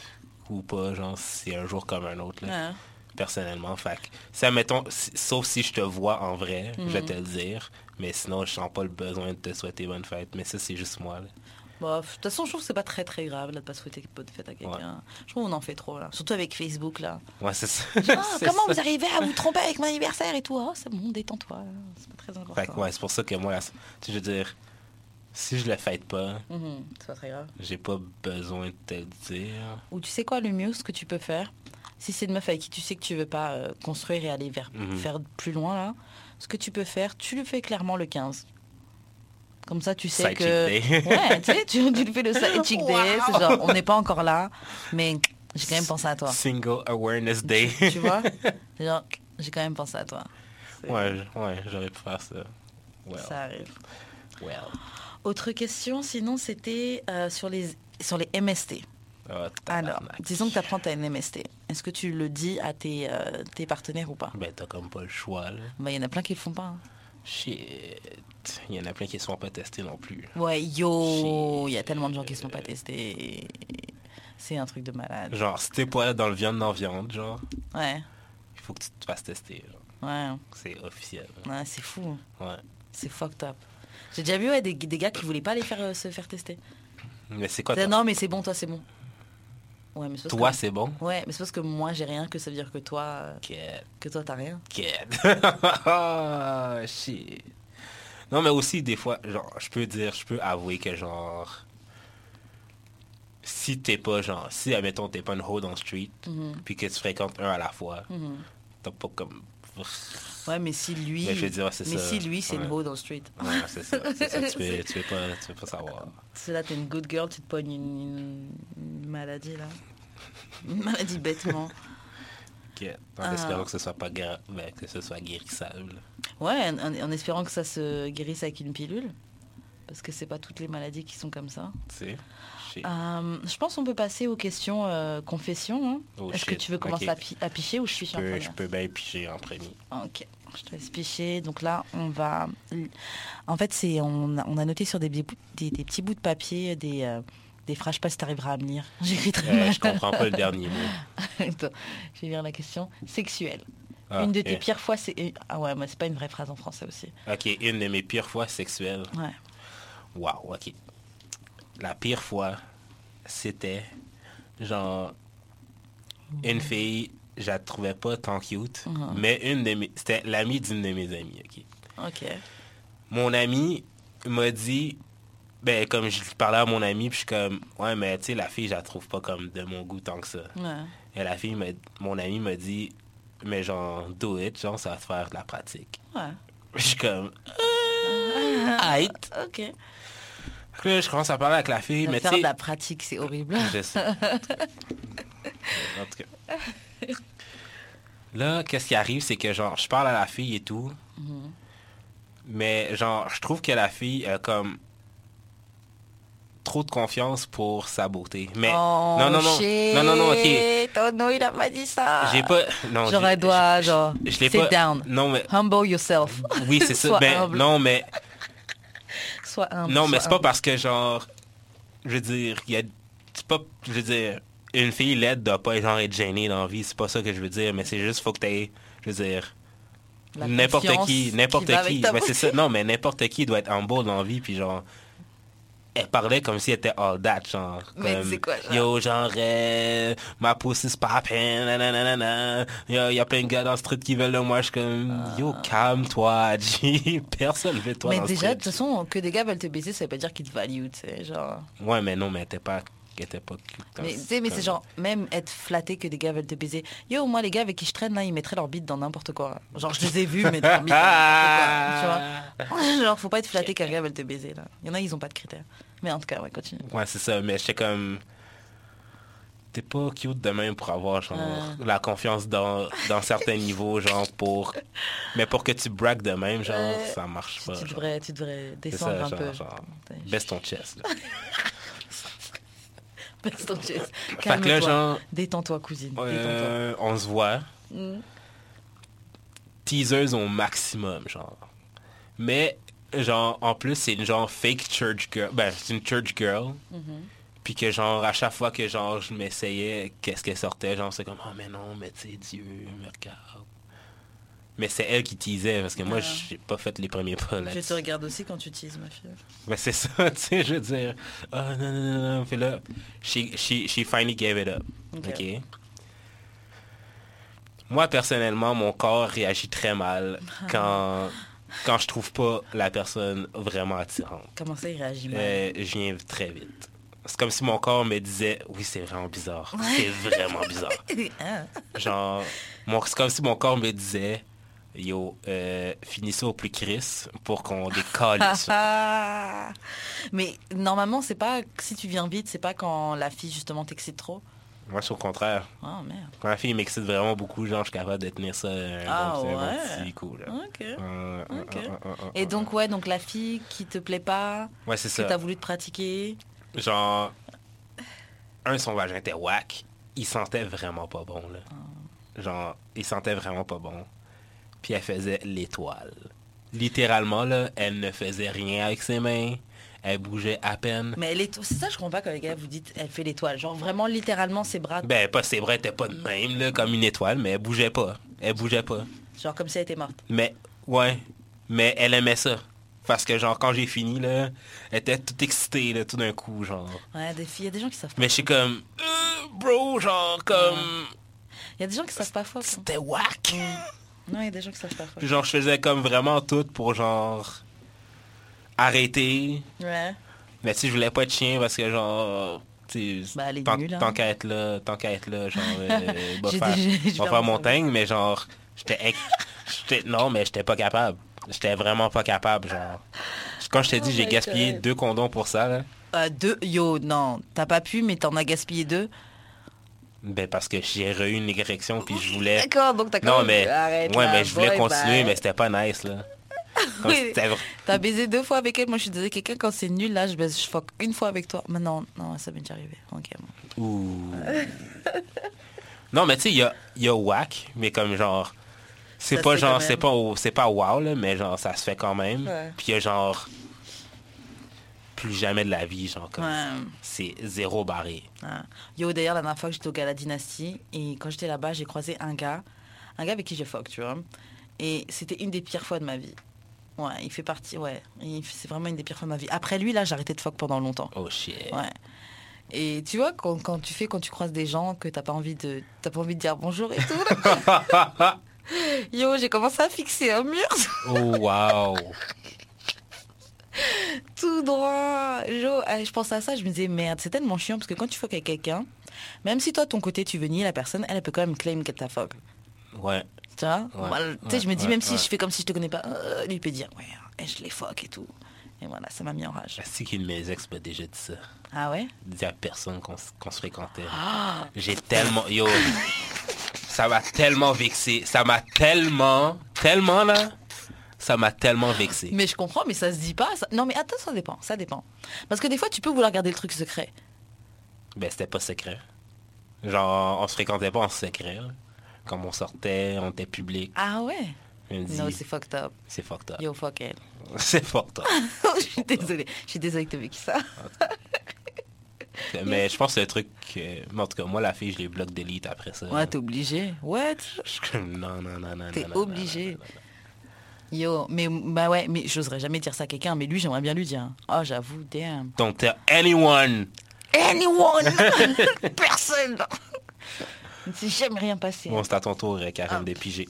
Speaker 3: ou pas, genre c'est un jour comme un autre. là.
Speaker 5: Ouais.
Speaker 3: personnellement. Fait que, ça, mettons, sauf si je te vois en vrai, je vais
Speaker 5: Mhm.
Speaker 3: te le dire. Mais sinon, je sens pas le besoin de te souhaiter bonne fête. Mais ça, c'est juste moi. là.
Speaker 5: Bon, de toute façon, je trouve que c'est pas très très grave là, de pas souhaiter bonne fête à quelqu'un. Je trouve qu'on en fait trop là. Surtout avec Facebook là.
Speaker 3: Ouais, c'est ça.
Speaker 5: Comment
Speaker 3: ça.
Speaker 5: vous arrivez à vous tromper avec mon anniversaire et tout? Oh, c'est bon, détends-toi. C'est pas très important.
Speaker 3: Fait ouais, c'est pour ça que moi, tu veux dire, si je le fête pas,
Speaker 5: Mhm, C'est pas très grave.
Speaker 3: j'ai pas besoin de te le dire.
Speaker 5: Ou tu sais quoi, le mieux, ce que tu peux faire, si c'est une meuf avec qui tu sais que tu veux pas euh, construire et aller vers
Speaker 3: Mhm.
Speaker 5: faire plus loin là, ce que tu peux faire, tu le fais clairement le 15. Comme ça, tu sais
Speaker 3: Side
Speaker 5: que.
Speaker 3: chick day.
Speaker 5: Ouais, tu sais, tu, tu le fais le side chick day. C'est genre, on n'est pas encore là, mais j'ai quand même pensé à toi.
Speaker 3: Single Awareness Day.
Speaker 5: Tu vois? C'est genre, j'ai quand même pensé à toi.
Speaker 3: Ouais, ouais, j'aurais pu faire ça. Well,
Speaker 5: Ça arrive.
Speaker 3: well.
Speaker 5: Autre question, sinon, c'était euh, sur, les, sur les MST.
Speaker 3: Ah,
Speaker 5: Alors, disons que tu apprends ta MST. Est-ce que tu le dis à tes, euh, tes partenaires ou pas?
Speaker 3: Ben, t'as comme pas le choix, là.
Speaker 5: Bah, Il y en a plein qui le font pas. hein.
Speaker 3: Shit. Il y en a plein qui ne sont pas testés non plus.
Speaker 5: Ouais, yo, il y a tellement de gens qui ne sont pas testés. C'est un truc de malade.
Speaker 3: Genre, si t'es pas dans le viande dans viande, genre,
Speaker 5: Ouais,
Speaker 3: il faut que tu te fasses tester. genre.
Speaker 5: ouais,
Speaker 3: C'est officiel.
Speaker 5: ouais c'est fou.
Speaker 3: Ouais.
Speaker 5: C'est fucked up. J'ai déjà vu ouais, des, des gars qui voulaient pas les faire euh, se faire tester.
Speaker 3: Mais c'est quoi
Speaker 5: non, mais c'est bon, toi, c'est bon. Ouais, mais c'est parce
Speaker 3: Toi,
Speaker 5: que...
Speaker 3: c'est bon?
Speaker 5: Ouais, mais c'est parce que moi, j'ai rien que ça veut dire que toi, euh, que toi, t'as rien.
Speaker 3: Get. Ah, shit. Non, mais aussi, des fois, genre, je peux dire, je peux avouer que, genre, si t'es pas, genre, si, admettons, t'es pas une hoe dans le street,
Speaker 5: Mhm,
Speaker 3: puis que tu fréquentes un à la fois,
Speaker 5: mhm.
Speaker 3: t'as pas comme...
Speaker 5: Ouais, mais si lui,
Speaker 3: Mais je veux dire, c'est
Speaker 5: mais
Speaker 3: ça.
Speaker 5: si lui, c'est
Speaker 3: Ouais.
Speaker 5: une hoe dans le street.
Speaker 3: Ouais, c'est ça, c'est ça, tu peux, tu peux pas, tu peux pas savoir.
Speaker 5: C'est là, t'es une good girl, tu te pognes une, maladie, là. Une maladie bêtement.
Speaker 3: Get. En
Speaker 5: Ah.
Speaker 3: espérant que ce soit pas gra- ben, que ce soit guérissable.
Speaker 5: Ouais, en, en espérant que ça se guérisse avec une pilule. Parce que c'est pas toutes les maladies qui sont comme ça.
Speaker 3: Shit.
Speaker 5: Euh, je pense qu'on peut passer aux questions euh, confession. hein.
Speaker 3: Oh,
Speaker 5: Est-ce que tu veux commencer à, pi- à picher ou je piche
Speaker 3: Je peux, je peux bien picher en premier.
Speaker 5: Ok, je te laisse picher. Donc là, on va... En fait, c'est on, a- on a noté sur des, petits bouts- des, des petits bouts de papier des, euh, des phrases. Je sais pas si tu arriveras à me lire. J'écris très mal.
Speaker 3: je comprends pas le dernier mot.
Speaker 5: Attends, je vais lire la question. Sexuelle.
Speaker 3: Ah,
Speaker 5: une de tes pires fois, c'est... Ah ouais, mais c'est pas une vraie phrase en français aussi.
Speaker 3: Ok, une de mes pires fois sexuelles.
Speaker 5: Ouais.
Speaker 3: Waouh, ok. La pire fois, c'était genre une fille, je la trouvais pas tant cute, mais une de mes, c'était l'amie d'une de mes amies, ok.
Speaker 5: Ok.
Speaker 3: Mon ami m'a dit, ben comme je parlais à mon ami, puis je suis comme, ouais, mais tu sais, la fille, je la trouve pas comme de mon goût tant que ça.
Speaker 5: Ouais.
Speaker 3: Et la fille, mon ami m'a dit, mais genre, do it, genre, ça va te faire de la pratique.
Speaker 5: Ouais.
Speaker 3: Je suis comme, euh.
Speaker 5: Ok.
Speaker 3: Là, je commence à parler avec la fille, mais tu
Speaker 5: faire de la pratique, c'est horrible.
Speaker 3: je sais. En tout cas. Là, qu'est-ce qui arrive, c'est que genre, je parle à la fille et tout,
Speaker 5: Mhm.
Speaker 3: mais genre, je trouve que la fille comme trop de confiance pour sa beauté. Mais
Speaker 5: Oh,
Speaker 3: non, non, non,
Speaker 5: shit.
Speaker 3: non, non, non, ok.
Speaker 5: Oh non, il a pas dit ça.
Speaker 3: J'ai pas, non,
Speaker 5: doit,
Speaker 3: je-
Speaker 5: genre,
Speaker 3: je l'ai
Speaker 5: sit
Speaker 3: pas-
Speaker 5: down.
Speaker 3: Non, mais
Speaker 5: Humble yourself.
Speaker 3: oui, c'est ça. Ben, non, mais
Speaker 5: Sois humble.
Speaker 3: Non, mais c'est pas parce que, genre, je veux dire, il y a, c'est pas, je veux dire, une fille laide doit pas, genre, être gênée dans la vie, c'est pas ça que je veux dire, mais c'est juste, faut que t'aies, je veux dire, n'importe qui, n'importe qui,
Speaker 5: ta
Speaker 3: mais c'est ça, non, mais n'importe qui doit être humble dans la vie, puis genre, elle parlait comme si elle était all that, genre.
Speaker 5: Mais
Speaker 3: comme,
Speaker 5: c'est quoi, genre?
Speaker 3: Yo, genre, euh, ma pussy's poppin', nanana. Yo, y a plein de gars dans le street qui veulent de moi. Je suis comme, yo, calme-toi, G. Personne veut toi
Speaker 5: Ah. mais
Speaker 3: dans le
Speaker 5: déjà, de toute façon, que des gars veulent te baiser, ça veut pas dire qu'ils te value, tu sais, genre.
Speaker 3: Ouais, mais non, mais était pas, elle était pas cute. comme-
Speaker 5: Mais, sais, mais c'est genre, même être flatté que des gars veulent te baiser. Yo, moi, les gars avec qui je traîne, là, ils mettraient leur bite dans n'importe quoi. Genre, je les ai vus mettre leur bite dans n'importe quoi. Tu vois Genre, faut pas être flatté qu'un gars veut te baiser, là. Il y en a, ils ont pas de critères. Mais en tout cas, ouais, continue.
Speaker 3: Ouais, c'est ça, mais j'étais comme. T'es pas cute de même pour avoir genre
Speaker 5: Ouais.
Speaker 3: la confiance dans, dans certains niveaux, genre pour. Mais pour que tu braques de même, genre, ça marche pas.
Speaker 5: tu,
Speaker 3: genre.
Speaker 5: devrais, tu devrais
Speaker 3: C'est
Speaker 5: descendre
Speaker 3: ça,
Speaker 5: un
Speaker 3: genre,
Speaker 5: peu.
Speaker 3: genre, baisse ton chest. là.
Speaker 5: Baisse ton chest.
Speaker 3: fait que là,
Speaker 5: Calme-toi.
Speaker 3: genre,
Speaker 5: Détends-toi, cousine. Détends-toi.
Speaker 3: on se voit.
Speaker 5: Mm.
Speaker 3: Teasers au maximum, genre. Mais, genre, en plus, c'est une genre fake church girl. Ben, c'est une church girl.
Speaker 5: Mm-hmm.
Speaker 3: Puis que genre, à chaque fois que genre, je m'essayais, qu'est-ce qu'elle sortait, genre, c'est comme, oh mais non, mais tu sais, Dieu, me regarde. Mais c'est elle qui teasait, parce que moi,
Speaker 5: Ah.
Speaker 3: j'ai pas fait les premiers pas
Speaker 5: Je
Speaker 3: là
Speaker 5: te regarde aussi quand tu utilises ma fille.
Speaker 3: Mais c'est ça, tu sais, je veux dire. Ah non, non, non, non. Puis là, she, she, she finally gave it up.
Speaker 5: Ok.
Speaker 3: Moi, personnellement, mon corps réagit très mal quand, quand je trouve pas la personne vraiment attirante.
Speaker 5: Comment ça, il réagit mal?
Speaker 3: Euh, je viens très vite. C'est comme si mon corps me disait, oui, c'est vraiment bizarre. C'est vraiment bizarre. Genre, c'est comme si mon corps me disait, yo, euh, finis ça au plus Chris pour qu'on décolle.
Speaker 5: Ah. Mais normalement, c'est pas si tu viens vite, c'est pas quand la fille justement t'excite trop.
Speaker 3: Moi, c'est au contraire.
Speaker 5: Oh merde.
Speaker 3: Quand la fille m'excite vraiment beaucoup, genre, je suis capable de tenir ça un,
Speaker 5: Ah
Speaker 3: bon, petit- un bon
Speaker 5: ouais.
Speaker 3: petit coup. Là.
Speaker 5: Ok.
Speaker 3: Euh, euh, euh, euh, euh,
Speaker 5: Et donc ouais, donc la fille qui te plaît pas,
Speaker 3: Ouais, c'est
Speaker 5: que t'as voulu te pratiquer.
Speaker 3: Genre, un, son vagin était whack. Il sentait vraiment pas bon, là.
Speaker 5: Ah.
Speaker 3: Genre, il sentait vraiment pas bon. Puis elle faisait l'étoile. Littéralement, là, elle ne faisait rien avec ses mains. Elle bougeait à peine.
Speaker 5: Mais c'est ça je comprends pas quand les gars vous dites elle fait l'étoile. Genre vraiment littéralement ses bras,
Speaker 3: Ben, pas ses bras étaient pas de même, là, comme une étoile, mais elle bougeait pas. Elle bougeait pas.
Speaker 5: genre comme si elle était morte.
Speaker 3: Mais, ouais. Mais elle aimait ça. Parce que, genre, quand j'ai fini, là, elle était toute excitée, là, tout d'un coup, genre.
Speaker 5: Ouais, des filles, il y a des gens qui savent pas.
Speaker 3: Mais je suis comme, euh, bro, genre, comme,
Speaker 5: Il y a des gens qui savent pas hein.
Speaker 3: c'était whack.
Speaker 5: Non, il y a des gens qui savent.
Speaker 3: Puis genre, je faisais comme vraiment tout pour, genre, arrêter.
Speaker 5: Ouais.
Speaker 3: Mais tu sais, je voulais pas être chien parce que, genre, tu sais,
Speaker 5: Bah,
Speaker 3: tant, tant qu'à être là, tant qu'à être là, genre, euh, va faire,
Speaker 5: déjà-
Speaker 3: va faire
Speaker 5: en
Speaker 3: mon
Speaker 5: savoir.
Speaker 3: thing, mais genre, j'étais, non, mais j'étais pas capable. J'étais vraiment pas capable, genre. Quand je t'ai dit,
Speaker 5: Oh
Speaker 3: j'ai gaspillé
Speaker 5: God.
Speaker 3: deux condoms pour ça, là.
Speaker 5: Euh, deux, yo, non, t'as pas pu, mais t'en as gaspillé deux.
Speaker 3: Ben, parce que j'ai eu une érection, puis je voulais...
Speaker 5: D'accord, donc t'as
Speaker 3: Non, mais,
Speaker 5: Arrête
Speaker 3: ouais,
Speaker 5: là,
Speaker 3: mais je voulais
Speaker 5: boy,
Speaker 3: continuer,
Speaker 5: bye.
Speaker 3: mais c'était pas nice, là.
Speaker 5: Oui. T'as baisé deux fois avec elle, moi je suis désolée, quelqu'un quand c'est nul, là je baise, je fuck une fois avec toi. Mais non, non, ça m'est déjà arrivé. Ok, bon.
Speaker 3: Ouh. non, mais tu sais, il y a, y a whack, mais comme genre... C'est pas genre, c'est pas, c'est pas wow, là, mais genre, ça se fait quand même.
Speaker 5: Ouais.
Speaker 3: Puis il y a genre... Plus jamais de la vie, genre, comme...
Speaker 5: Ouais.
Speaker 3: C'est zéro barré.
Speaker 5: Ah. Yo, d'ailleurs, la dernière fois que j'étais au Gala Dynasty, et quand j'étais là-bas, j'ai croisé un gars, un gars avec qui je fuck, tu vois. Et c'était une des pires fois de ma vie. Ouais, il fait partie, ouais. C'est vraiment une des pires fois de ma vie. Après lui, là, j'ai arrêté de fuck pendant longtemps.
Speaker 3: Oh shit.
Speaker 5: Ouais. Et tu vois, quand, quand tu fais, quand tu croises des gens que t'as pas envie de, t'as pas envie de dire bonjour et tout. là. Yo, j'ai commencé à fixer un mur
Speaker 3: Oh wow.
Speaker 5: Tout droit. Jo, euh, je pensais à ça, je me disais merde, c'est tellement chiant parce que quand tu fuck avec quelqu'un, même si toi, ton côté, tu veux nier la personne, elle, peut quand même claim qu'elle t'a fuck.
Speaker 3: Ouais.
Speaker 5: Tu vois?
Speaker 3: Ouais,
Speaker 5: tu sais, je me dis,
Speaker 3: ouais,
Speaker 5: même si je fais comme si je te connais pas, euh, lui peut dire, ouais, eh, je les fuck et tout. Et voilà, ça m'a mis en rage.
Speaker 3: C'est qu'une de mes ex m'a déjà dit ça.
Speaker 5: Ah ouais?
Speaker 3: Dit à personne qu'on se fréquentait.
Speaker 5: Ah
Speaker 3: J'ai tellement... Yo, ça m'a tellement vexé. Ça m'a tellement... Tellement, là. Ça m'a tellement vexé.
Speaker 5: Mais je comprends, mais ça se dit pas. ça- Non, mais attends, ça dépend, ça dépend. Parce que des fois, tu peux vouloir garder le truc secret.
Speaker 3: Ben, c'était pas secret. Genre, on se fréquentait pas en secret. là. Comme on sortait, on était public.
Speaker 5: Ah ouais? Non, c'est fucked up.
Speaker 3: c'est fucked up.
Speaker 5: Yo, fuck elle.
Speaker 3: c'est fucked up.
Speaker 5: je suis désolée. Je suis désolée que t'aies vécu ça.
Speaker 3: Mais je pense que c'est le truc... que- En tout cas, moi, la fille, je l'ai bloqué d'élite après ça.
Speaker 5: Ouais, t'es obligé. What?
Speaker 3: Non, non, non, non.
Speaker 5: T'es obligé.
Speaker 3: non, non, non.
Speaker 5: Yo, mais bah ouais, mais j'oserais jamais dire ça à quelqu'un, mais lui, j'aimerais bien lui dire. Oh, j'avoue, damn.
Speaker 3: Don't tell anyone.
Speaker 5: Anyone Personne s'est jamais rien passé.
Speaker 3: Bon, c'est à ton tour,
Speaker 5: Ah.
Speaker 3: des pigés.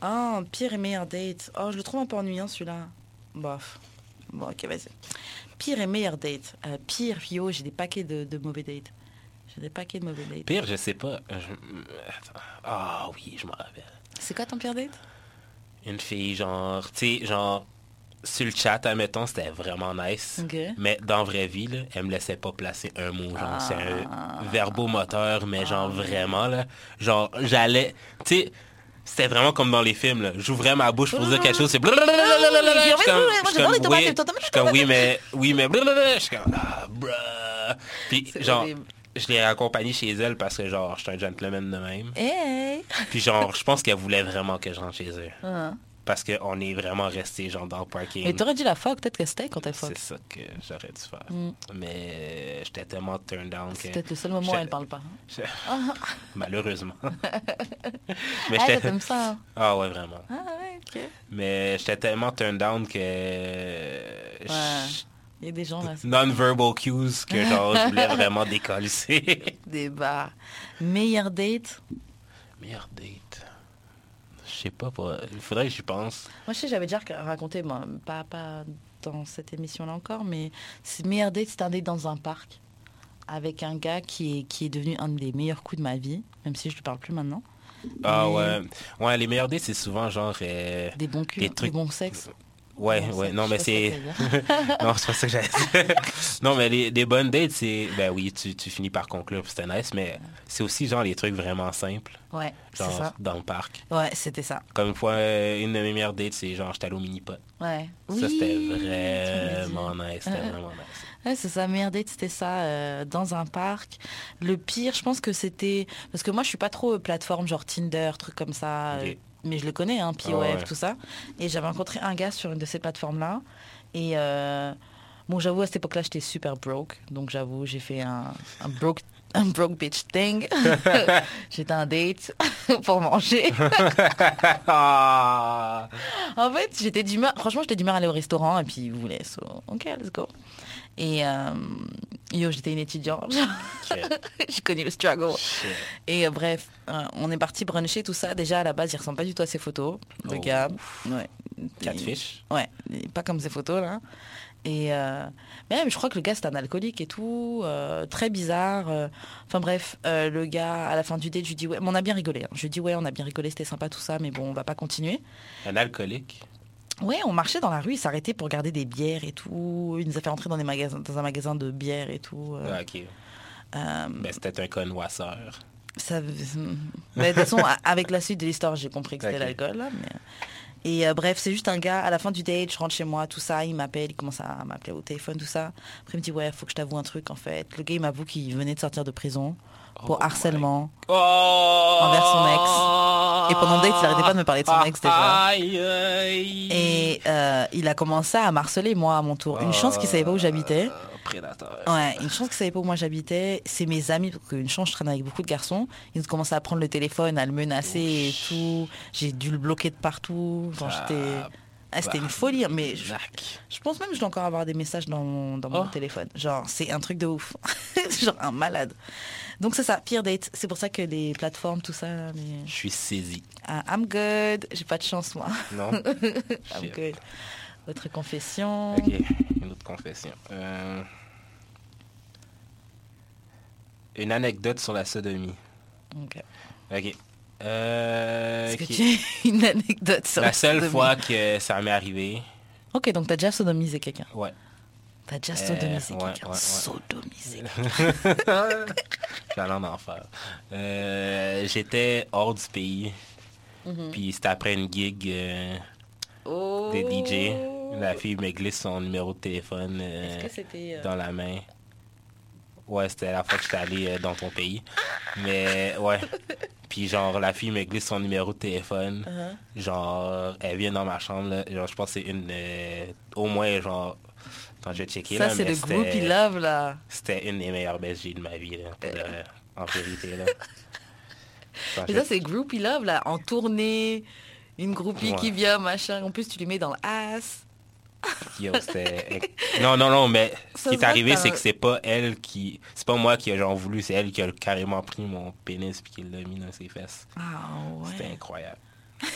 Speaker 5: Ah, pire et meilleur date. Oh, je le trouve un peu ennuyant celui-là. Bof. Bon, ok, vas-y. Pire et meilleur date. Euh, pire, yo, j'ai des paquets de, de mauvais dates. J'ai des paquets de mauvais dates.
Speaker 3: Pire, je sais pas. Je-. Ah oui, je me rappelle.
Speaker 5: C'est quoi ton pire date
Speaker 3: Une fille, genre, tu sais, genre, sur le chat, admettons, c'était vraiment nice.
Speaker 5: Ok.
Speaker 3: Mais dans vraie vie, là, elle me laissait pas placer un mot. Genre, c'est
Speaker 5: Ah.
Speaker 3: un verbomoteur, mais genre vraiment, là. Genre, j'allais, tu sais, c'était vraiment comme dans les films, là. J'ouvrais ma bouche pour dire quelque chose, c'est blablabla. Je suis comme- je suis
Speaker 5: j'adore les
Speaker 3: comme,
Speaker 5: tomates,
Speaker 3: oui,
Speaker 5: les tomates.
Speaker 3: je suis comme, oui, mais, oui, mais blablabla. Je suis comme, ah, bruh. Puis,
Speaker 5: C'est
Speaker 3: genre,
Speaker 5: horrible.
Speaker 3: Je l'ai accompagnée chez elle parce que, genre, je suis un gentleman de même.
Speaker 5: Hey
Speaker 3: Puis, genre, je pense qu'elle voulait vraiment que je rentre chez elle.
Speaker 5: Ah.
Speaker 3: Parce qu'on est vraiment resté genre dans le parking.
Speaker 5: Mais t'aurais dit la fuck, peut-être que c'était quand elle fuck.
Speaker 3: C'est ça que j'aurais dû faire.
Speaker 5: Mm.
Speaker 3: Mais euh, j'étais tellement turned down que...
Speaker 5: Peut-être le seul moment où elle parle pas.
Speaker 3: je- Malheureusement. Mais
Speaker 5: Ah,
Speaker 3: j'étais...
Speaker 5: t'aimes ça hein?
Speaker 3: Ah ouais, vraiment.
Speaker 5: Ah ouais, ok.
Speaker 3: Mais j'étais tellement turned down que...
Speaker 5: Ouais. Il y a des gens là, c'est
Speaker 3: Non-verbal cues que genre je voulais vraiment décoller.
Speaker 5: des bars. Meilleur date?
Speaker 3: Meilleure date. Je sais pas, il faudrait que j'y pense.
Speaker 5: Moi, je sais, j'avais déjà raconté, moi, pas, pas dans cette émission-là encore, mais c'est meilleur date, c'était un date dans un parc avec un gars qui est, qui est devenu un des meilleurs coups de ma vie, même si je ne lui parle plus maintenant.
Speaker 3: Ah
Speaker 5: Mais
Speaker 3: ouais. Ouais, les meilleures dates, c'est souvent genre... euh,
Speaker 5: Des bons culs,
Speaker 3: Des
Speaker 5: des,
Speaker 3: trucs-
Speaker 5: bons sexes.
Speaker 3: Ouais, ouais, non, mais c'est... non, c'est pas ça que j'allais dire. non, mais les, les bonnes dates, c'est... Ben oui, tu, tu finis par conclure, puis c'était nice, mais c'est aussi genre les trucs vraiment simples,
Speaker 5: Ouais,
Speaker 3: genre
Speaker 5: ça.
Speaker 3: dans le parc.
Speaker 5: Ouais, c'était ça.
Speaker 3: Comme une fois, euh, une de mes meilleures dates, c'est genre j'étais allé au mini-pot.
Speaker 5: Ouais.
Speaker 3: ça,
Speaker 5: Oui,
Speaker 3: c'était vraiment nice, c'était vraiment nice.
Speaker 5: Ouais, c'est ça, meilleure date, c'était ça, euh, dans un parc. Le pire, je pense que c'était... Parce que moi, je suis pas trop euh, plateforme, genre Tinder, truc comme ça. Mais je le connais, hein, POF,
Speaker 3: Ah ouais.
Speaker 5: tout ça. Et j'avais rencontré un gars sur une de ces plateformes-là. Et euh, bon, j'avoue, à cette époque-là, j'étais super broke. Donc, j'avoue, j'ai fait un, un broke... Un broke bitch thing. J'étais un date pour manger.
Speaker 3: Ah!
Speaker 5: En fait, j'étais d'humeur, franchement, j'étais d'humeur à aller au restaurant et puis voulait, so, ok, let's go. Et euh, yo, j'étais une étudiante, j'ai connu le struggle.
Speaker 3: Shit.
Speaker 5: Et euh, bref, euh, on est parti bruncher, tout ça. Déjà, à la base, il ressemble pas du tout à ses photos, le
Speaker 3: Oh.
Speaker 5: gars. Ouais.
Speaker 3: Catfish?
Speaker 5: Ouais, il pas comme ses photos, là. Et euh, mais même, je crois que le gars, c'est un alcoolique et tout, euh, très bizarre. euh. Enfin bref, le gars, à la fin du date, je lui dis, ouais, mais on a bien rigolé. hein. Je lui dis, ouais, on a bien rigolé, c'était sympa, tout ça, mais bon, on va pas continuer.
Speaker 3: Un alcoolique?
Speaker 5: Ouais, on marchait dans la rue, il s'arrêtait pour regarder des bières et tout. Il nous a fait entrer dans, des magasins, dans un magasin de bières et tout. euh,
Speaker 3: Ah, ok.
Speaker 5: euh,
Speaker 3: Ben, c'était un connoisseur.
Speaker 5: ça... Mais de toute façon, avec la suite de l'histoire, j'ai compris que c'était l'alcool. là, mais- Et euh, bref, c'est juste un gars, à la fin du date, je rentre chez moi, tout ça, il m'appelle, il commence à m'appeler au téléphone, tout ça. Après, il me dit, ouais, faut que je t'avoue un truc, en fait. Le gars, il m'avoue qu'il venait de sortir de prison pour
Speaker 3: Oh
Speaker 5: harcèlement.
Speaker 3: Oh!
Speaker 5: Envers son ex. Et pendant le date, il arrêtait pas de me parler de son ex, déjà. Et euh, il a commencé à m'harceler, moi, à mon tour. Une chance qu'il savait pas où j'habitais.
Speaker 3: Euh, Prédateur.
Speaker 5: Ouais, une chance qu'il savait pas où moi j'habitais. C'est mes amis, parce qu'une chance je traîne avec beaucoup de garçons. Ils ont commencé à prendre le téléphone, à le menacer et tout. J'ai dû le bloquer de partout. J'étais... Ah, c'était une folie, mais je, pense même que je dois encore avoir des messages dans, mon- dans mon
Speaker 3: Oh.
Speaker 5: téléphone. Genre, c'est un truc de ouf. Genre, un malade. Donc, c'est ça, pire date. C'est pour ça que les plateformes, tout ça, les...
Speaker 3: Je suis saisi.
Speaker 5: Ah, I'm good. J'ai pas de chance, moi.
Speaker 3: Non?
Speaker 5: I'm good. Votre confession.
Speaker 3: Ok, une autre confession. Euh, Une anecdote sur la sodomie.
Speaker 5: Ok.
Speaker 3: Ok. Euh,
Speaker 5: Est-ce que tu as une anecdote sur
Speaker 3: La seule
Speaker 5: sodomie?
Speaker 3: fois que ça m'est arrivé,
Speaker 5: Ok, donc t'as déjà sodomisé quelqu'un?
Speaker 3: ouais.
Speaker 5: T'as déjà
Speaker 3: Euh,
Speaker 5: sodomisé
Speaker 3: ouais,
Speaker 5: quelqu'un?
Speaker 3: ouais, ouais.
Speaker 5: Sodomisé.
Speaker 3: J'allais en enfer. Euh, J'étais hors du pays.
Speaker 5: Mhm.
Speaker 3: Puis c'était après une gig euh,
Speaker 5: Oh.
Speaker 3: des DJ. La fille me glisse son numéro de téléphone euh,
Speaker 5: euh,
Speaker 3: dans la main. Ouais, c'était la fois que j'étais allé euh, dans ton pays. Mais ouais. Puis genre, la fille me glisse son numéro de téléphone.
Speaker 5: uh-huh.
Speaker 3: Genre, elle vient dans ma chambre. Là. Genre, je pense que c'est une... euh, au moins, genre... Quand j'ai checké,
Speaker 5: Ça, c'est le
Speaker 3: c'était-
Speaker 5: groupie love, là.
Speaker 3: C'était une des meilleures baisses que j'ai de ma vie, là, le- en vérité. Là. Ça,
Speaker 5: Mais ça, c'est groupie love, là, en tournée, une groupie
Speaker 3: Ouais.
Speaker 5: qui vient, machin. En plus, tu lui mets dans l'ass.
Speaker 3: Yo, Non, non, non, mais ce qui est arrivé, c'est que c'est pas elle qui... C'est pas moi qui a genre voulu, c'est elle qui a carrément pris mon pénis puis qui l'a mis dans ses fesses.
Speaker 5: Ah
Speaker 3: C'était incroyable.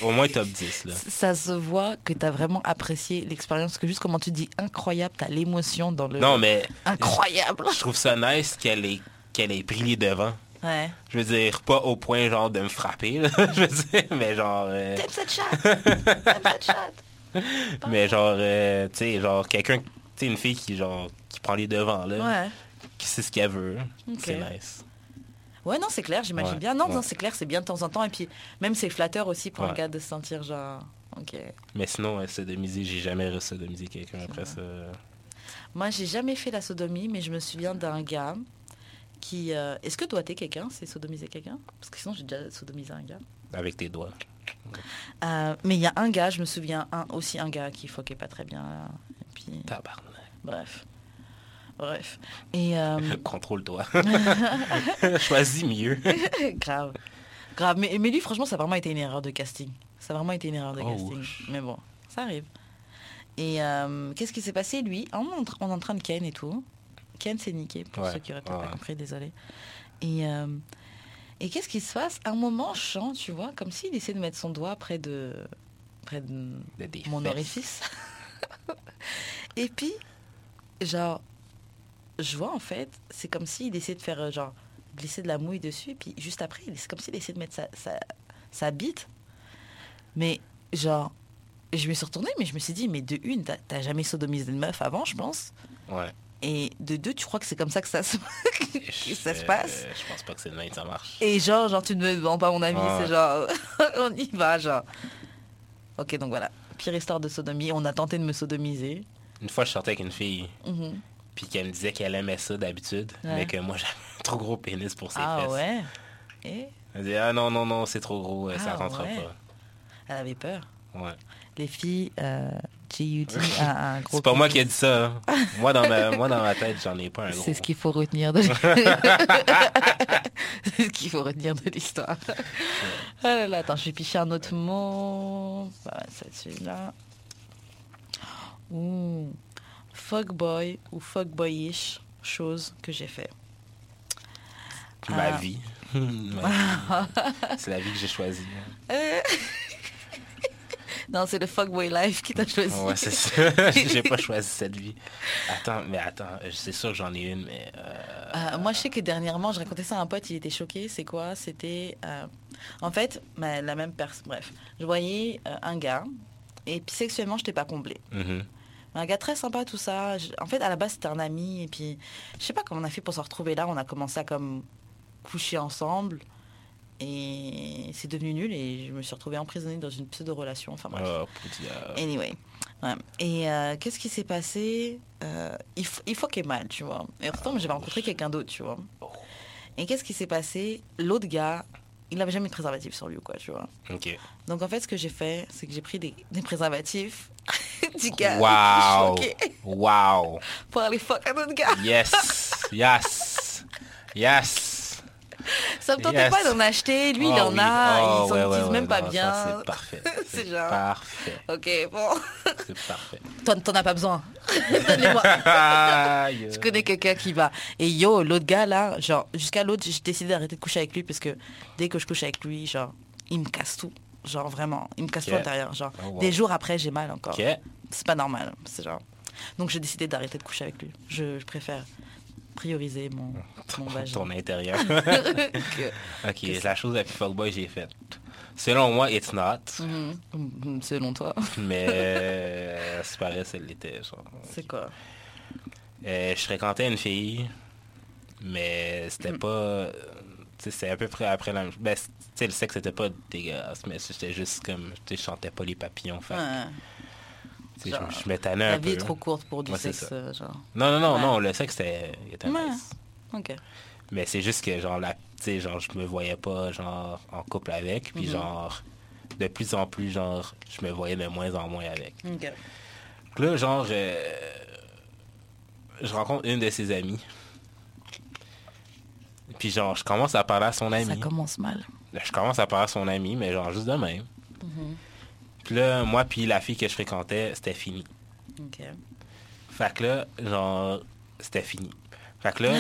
Speaker 3: Au moins top 10, là.
Speaker 5: Ça se voit que tu as vraiment apprécié l'expérience. Parce que juste comment tu dis incroyable, tu as l'émotion dans le...
Speaker 3: Non, mais
Speaker 5: Incroyable.
Speaker 3: je trouve ça nice qu'elle ait, qu'elle ait pris les devants.
Speaker 5: Ouais.
Speaker 3: Je veux dire, pas au point genre de me frapper, là. je veux dire, mais genre... euh,
Speaker 5: T'aimes cette chatte? T'aimes cette chatte?
Speaker 3: mais genre, euh, tu sais, genre quelqu'un... Tu sais, une fille qui, genre, qui prend les devants, là.
Speaker 5: Ouais.
Speaker 3: Qui sait ce qu'elle veut. C'est nice.
Speaker 5: Ouais, non, c'est clair, j'imagine
Speaker 3: Ouais,
Speaker 5: bien. Non,
Speaker 3: ouais.
Speaker 5: non, c'est clair, c'est bien de temps en temps. Et puis, même c'est flatteur aussi pour un gars de se sentir genre... Ok.
Speaker 3: Mais sinon, euh, sodomiser, j'ai jamais re-sodomisé quelqu'un après ça.
Speaker 5: Moi, j'ai jamais fait la sodomie, mais je me souviens d'un gars qui... euh, Est-ce que doigter quelqu'un, c'est sodomiser quelqu'un? Parce que sinon, j'ai déjà sodomisé un gars.
Speaker 3: Avec tes doigts.
Speaker 5: Euh, mais il y a un gars, je me souviens, un, aussi un gars qui foquait pas très bien. là. Et puis,
Speaker 3: Tabarnak.
Speaker 5: bref. Bref. Et... euh,
Speaker 3: Contrôle-toi. Choisis mieux.
Speaker 5: grave. Grave. Mais, mais lui, franchement, ça a vraiment été une erreur de casting. Ça a vraiment été une erreur de
Speaker 3: Oh,
Speaker 5: casting. Mais bon, ça arrive. Et euh, qu'est-ce qui s'est passé Lui, on est en train- on est en train de Ken et tout. Ken s'est niqué, pour
Speaker 3: Ouais,
Speaker 5: ceux qui auraient peut-être
Speaker 3: ouais.
Speaker 5: pas compris, désolé. Et, euh, et qu'est-ce qui se passe un moment, je sens, tu vois, comme s'il essaie de mettre son doigt près de, près de mon orifice. et puis, genre, je vois en fait, c'est comme s'il essayait de faire, euh, genre, glisser de la mouille dessus. Et puis, juste après, c'est comme s'il essayait de mettre sa, sa, sa bite. Mais, genre, je me suis retournée, mais je me suis dit, mais de une, t'as t'as jamais sodomisé une meuf avant, je pense.
Speaker 3: Ouais.
Speaker 5: Et de deux, tu crois que c'est comme ça que ça se, que ça se passe?
Speaker 3: Je pense pas que c'est le même que ça marche.
Speaker 5: et genre, genre, tu ne me demandes pas mon avis, c'est genre, on y va, genre. Ok, donc voilà. Pire histoire de sodomie. On a tenté de me sodomiser.
Speaker 3: Une fois, je sortais avec une fille,
Speaker 5: Mhm.
Speaker 3: puis qu'elle me disait qu'elle aimait ça d'habitude,
Speaker 5: Ouais.
Speaker 3: mais que moi, j'avais un trop gros pénis pour ses
Speaker 5: Ah
Speaker 3: fesses.
Speaker 5: ouais? Et?
Speaker 3: Elle disait, ah non, non, non, c'est trop gros, ça
Speaker 5: Ah
Speaker 3: rentrera
Speaker 5: ouais. Elle avait peur.
Speaker 3: pas. Ouais.
Speaker 5: Les filles, euh, A un gros
Speaker 3: C'est pas moi qui ai dit ça. hein. moi, dans ma, moi, dans ma tête, j'en ai pas un gros.
Speaker 5: C'est ce qu'il faut retenir de C'est ce qu'il faut retenir de l'histoire. Ah là là, attends, je vais picher un autre mot. Bah, c'est celui-là. Fuckboy ou fuckboyish, chose que j'ai fait.
Speaker 3: Ma
Speaker 5: Ah.
Speaker 3: vie. Ma vie. c'est la vie que j'ai choisie.
Speaker 5: Non, c'est le fuckboy life qui t'a choisi.
Speaker 3: Ouais, c'est ça. j'ai pas choisi cette vie. Attends, mais attends, c'est sûr que j'en ai une, mais... euh,
Speaker 5: Euh, moi, je sais que dernièrement, je racontais ça à un pote, il était choqué. C'est quoi? C'était. euh, en fait, la même personne. Bref, je voyais un gars, et puis sexuellement, je n'étais pas comblée.
Speaker 3: mhm.
Speaker 5: Un gars très sympa, tout ça. En fait, à la base, c'était un ami, et puis je sais pas comment on a fait pour se retrouver là. On a commencé à comme coucher ensemble, et c'est devenu nul, et je me suis retrouvée emprisonnée dans une pseudo-relation. Enfin bref.
Speaker 3: Oh.
Speaker 5: Anyway. Ouais. Et euh, qu'est-ce qui s'est passé Euh, il, il faut qu'il ait mal, tu vois. Et pourtant, j'avais rencontré quelqu'un d'autre, tu vois. Et qu'est-ce qui s'est passé L'autre gars, il n'avait jamais de préservatif sur lui ou quoi, tu vois.
Speaker 3: Ok.
Speaker 5: Donc en fait, ce que j'ai fait, c'est que j'ai pris des, des préservatifs du gars
Speaker 3: Wow. Wow.
Speaker 5: pour aller fuck un autre gars.
Speaker 3: Yes. Yes. Yes.
Speaker 5: Ça me tentait
Speaker 3: Yes.
Speaker 5: pas d'en acheter. Lui, il
Speaker 3: Oh
Speaker 5: en
Speaker 3: oui.
Speaker 5: a.
Speaker 3: Oh,
Speaker 5: ils s'en
Speaker 3: ouais,
Speaker 5: même pas
Speaker 3: non,
Speaker 5: bien.
Speaker 3: C'est parfait.
Speaker 5: C'est genre-
Speaker 3: parfait.
Speaker 5: Ok, bon.
Speaker 3: C'est parfait.
Speaker 5: Toi, t'en as pas besoin. Donnez-moi. Je connais quelqu'un qui va. Et yo, l'autre gars là, genre, jusqu'à l'autre, j'ai décidé d'arrêter de coucher avec lui parce que dès que je couche avec lui, genre, il me casse tout. Genre, vraiment, il me casse tout à l'intérieur. Genre,
Speaker 3: Oh, wow.
Speaker 5: des jours après, j'ai mal encore. C'est pas normal. C'est genre. Donc, j'ai décidé d'arrêter de coucher avec lui. Je, je préfère prioriser mon, mon vagin.
Speaker 3: Ton intérieur. Ok, la chose la plus fuckboy que j'ai faite. Selon moi, it's not.
Speaker 5: Mhm. Mhm, Selon toi,
Speaker 3: Mais euh, c'est pareil, ça l'était.
Speaker 5: c'est quoi?
Speaker 3: Euh, je fréquentais une fille, mais c'était
Speaker 5: Hmm.
Speaker 3: pas. C'était à peu près après la même ben, le sexe était pas dégueulasse, mais c'était juste comme. Je chantais pas les papillons. Fait,
Speaker 5: genre,
Speaker 3: je, je me tannais
Speaker 5: La
Speaker 3: un
Speaker 5: vie
Speaker 3: peu.
Speaker 5: est trop courte pour du
Speaker 3: Ouais,
Speaker 5: sexe,
Speaker 3: ça.
Speaker 5: euh, genre.
Speaker 3: Non, non, non,
Speaker 5: Ouais.
Speaker 3: non, le sexe était, était
Speaker 5: Ouais.
Speaker 3: nice.
Speaker 5: Ok.
Speaker 3: Mais c'est juste que, genre, la, genre, je me voyais pas, genre, en couple avec. Puis,
Speaker 5: Mhm.
Speaker 3: genre, de plus en plus, genre, je me voyais de moins en moins avec.
Speaker 5: Ok.
Speaker 3: Là, genre, euh, je rencontre une de ses amies. Puis, genre, je commence à parler à son
Speaker 5: Ça
Speaker 3: ami.
Speaker 5: commence mal.
Speaker 3: Là, je commence à parler à son ami, mais genre juste de même. Puis là, moi puis la fille que je fréquentais, c'était fini.
Speaker 5: Ok.
Speaker 3: Fait que là, genre, c'était fini. Fait que là,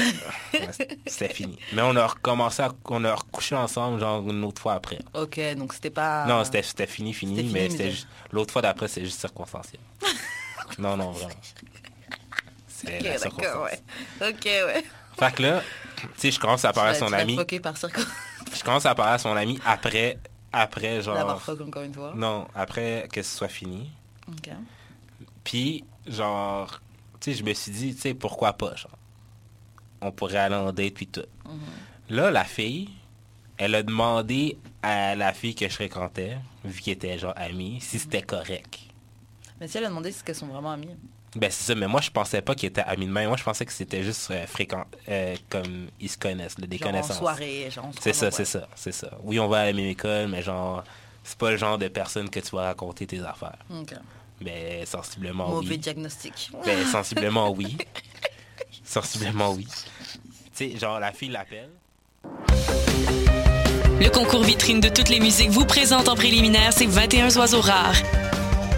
Speaker 3: c'était fini. Mais on a recommencé à, on a recouché ensemble, genre, une autre fois après.
Speaker 5: Ok, donc c'était pas.
Speaker 3: Non, c'était c'était fini, fini,
Speaker 5: fini,
Speaker 3: mais juste- l'autre fois d'après, c'est juste circonstanciel. non, non, vraiment. C'est
Speaker 5: Ok,
Speaker 3: la circonstance.
Speaker 5: ouais. Ok, ouais.
Speaker 3: Fait que là, tu sais, je commence à parler à son ami.
Speaker 5: foquer par circonstance.
Speaker 3: Je commence à parler à son ami après, après,
Speaker 5: D'avoir
Speaker 3: genre.
Speaker 5: fuck encore une fois.
Speaker 3: Non, après que ce soit fini.
Speaker 5: Ok.
Speaker 3: Puis, genre, tu sais, je me suis dit, tu sais, pourquoi pas, genre. On pourrait aller en date, puis tout. Là, la fille, elle a demandé à la fille que je fréquentais, vu qu'elle était, genre, amie, si c'était correct.
Speaker 5: Mais si elle a demandé si qu'elles sont vraiment amies.
Speaker 3: Ben, c'est ça, mais moi, je pensais pas qu'ils étaient amis de même. Moi, je pensais que c'était juste euh, fréquent, euh, comme ils se connaissent, là, des
Speaker 5: genre
Speaker 3: connaissances.
Speaker 5: en soirée, genre en
Speaker 3: C'est ça, c'est ça, c'est ça. Oui, on va à la même école, mais genre, c'est pas le genre de personne que tu vas raconter tes affaires.
Speaker 5: Ok.
Speaker 3: Mais sensiblement,
Speaker 5: Mauvais
Speaker 3: oui.
Speaker 5: diagnostic.
Speaker 3: Ben, sensiblement, oui. sensiblement, oui. Tu sais, genre, la fille l'appelle.
Speaker 6: Le concours vitrine de toutes les musiques vous présente en préliminaire ces 21 oiseaux rares.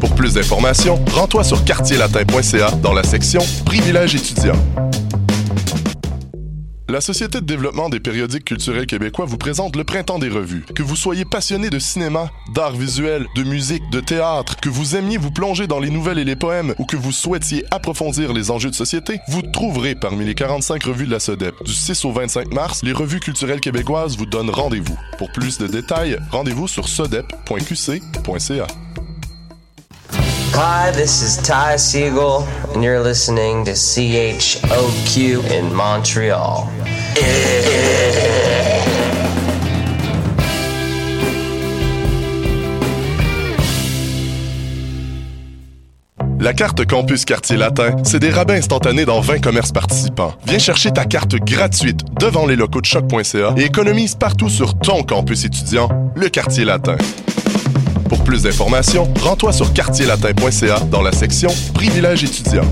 Speaker 7: Pour plus d'informations, rends-toi sur quartierlatin.ca dans la section Privilèges étudiants. La Société de développement des périodiques culturels québécois vous présente le Printemps des revues. Que vous soyez passionné de cinéma, d'art visuel, de musique, de théâtre, que vous aimiez vous plonger dans les nouvelles et les poèmes ou que vous souhaitiez approfondir les enjeux de société, vous trouverez parmi les 45 revues de la SODEP. Du 6 au 25 mars, les revues culturelles québécoises vous donnent rendez-vous. Pour plus de détails, rendez-vous sur sodep.qc.ca.
Speaker 8: Hi, this is Ty Siegel, and you're listening to CHOQ in Montreal.
Speaker 7: La carte Campus Quartier Latin, c'est des rabais instantanés dans 20 commerces participants. Viens chercher ta carte gratuite devant les locaux de choc.ca et économise partout sur ton campus étudiant, le Quartier Latin. Pour plus d'informations, rends-toi sur quartierlatin.ca dans la section Privilèges étudiants.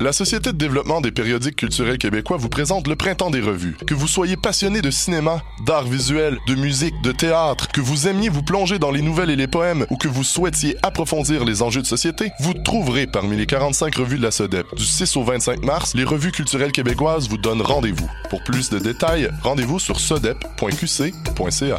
Speaker 7: La Société de développement des périodiques culturels québécois vous présente le Printemps des revues. Que vous soyez passionné de cinéma, d'art visuel, de musique, de théâtre, que vous aimiez vous plonger dans les nouvelles et les poèmes ou que vous souhaitiez approfondir les enjeux de société, vous trouverez parmi les 45 revues de la SODEP. Du 6 au 25 mars, les revues culturelles québécoises vous donnent rendez-vous. Pour plus de détails, rendez-vous sur sodep.qc.ca.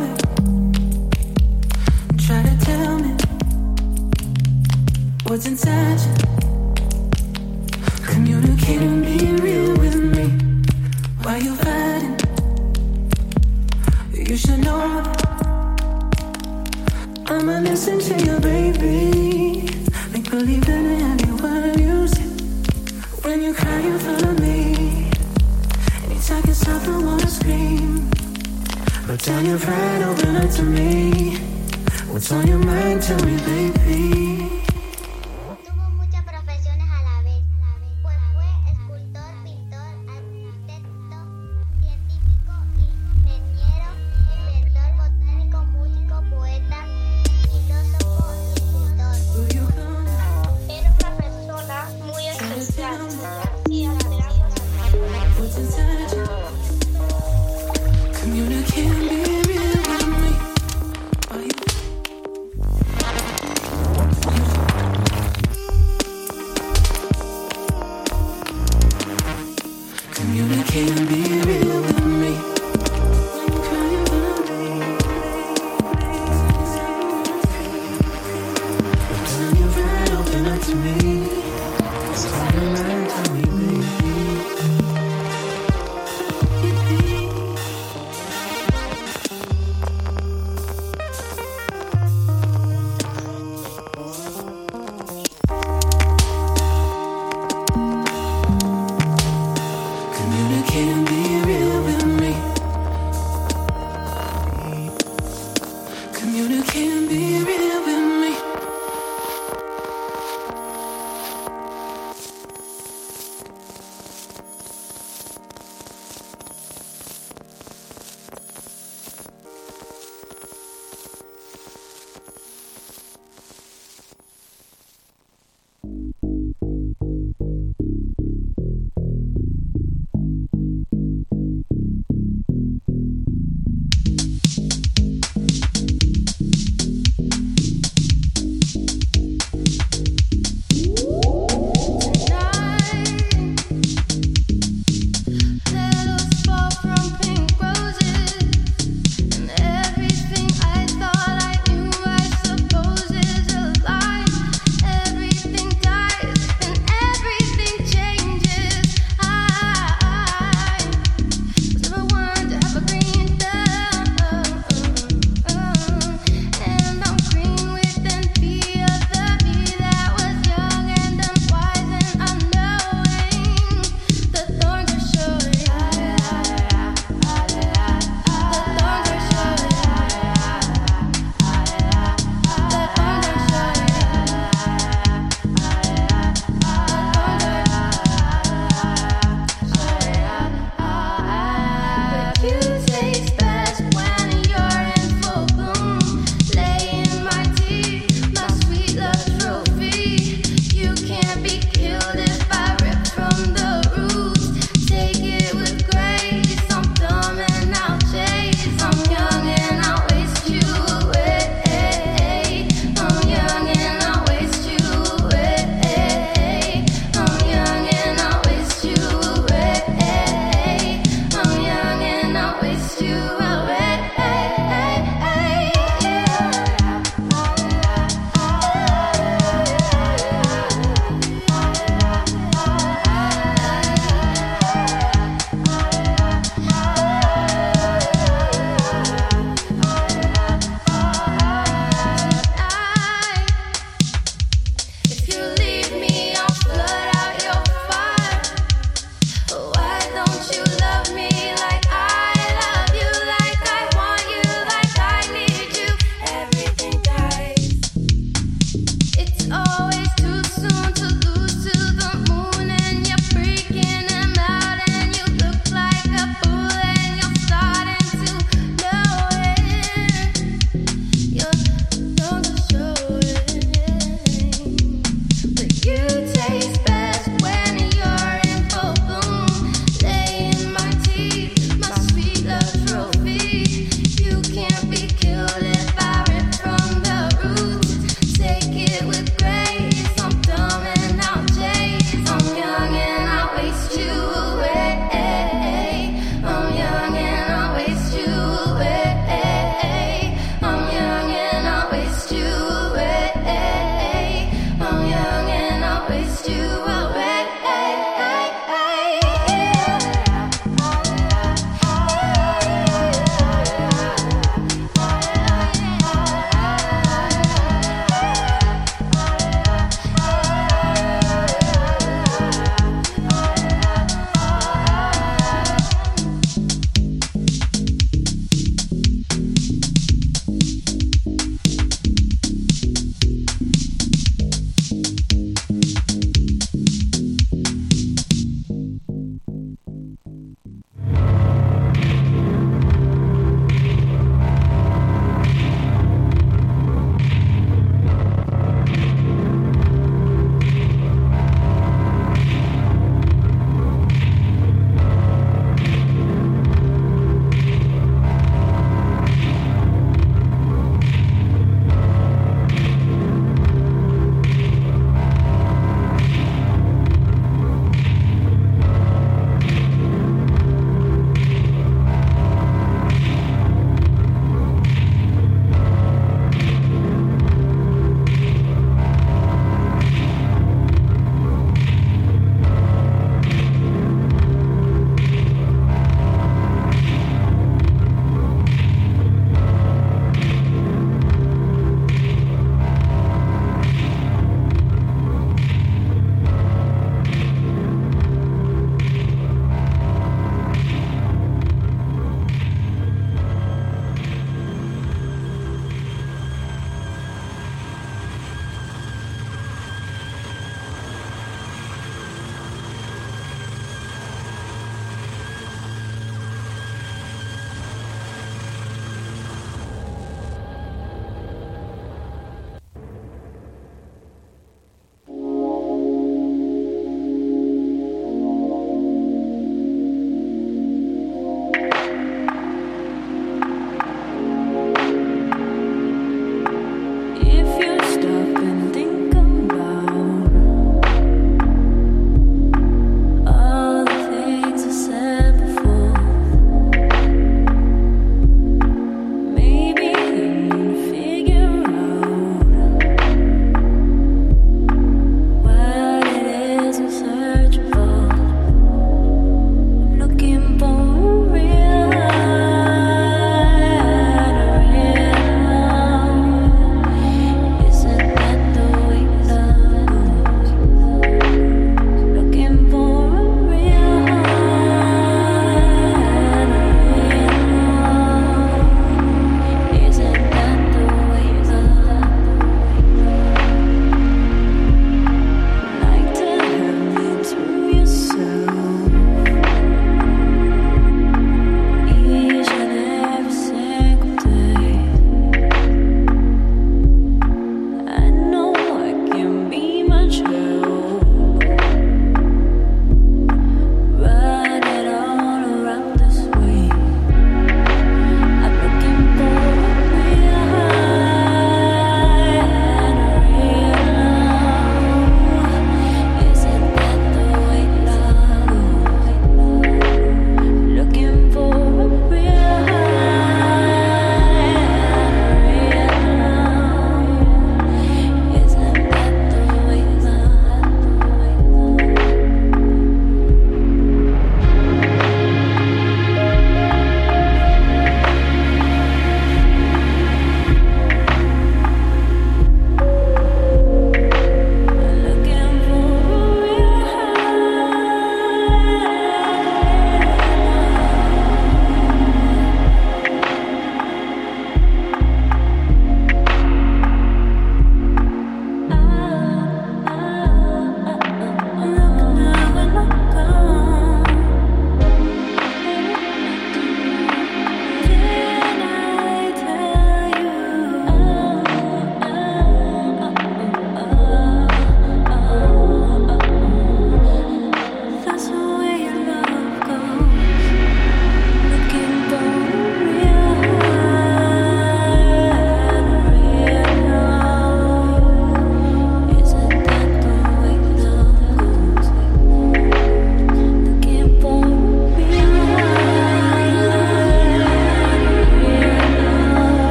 Speaker 9: what's inside you. Communicate with me real with me. Why you fighting? You should know. I'ma listen to you, baby. Make believe that
Speaker 10: I have you what you say. When you cry in front of me, anytime you talking I wanna scream. But down your pride, open up to me.
Speaker 9: What's on your mind? Tell me, baby.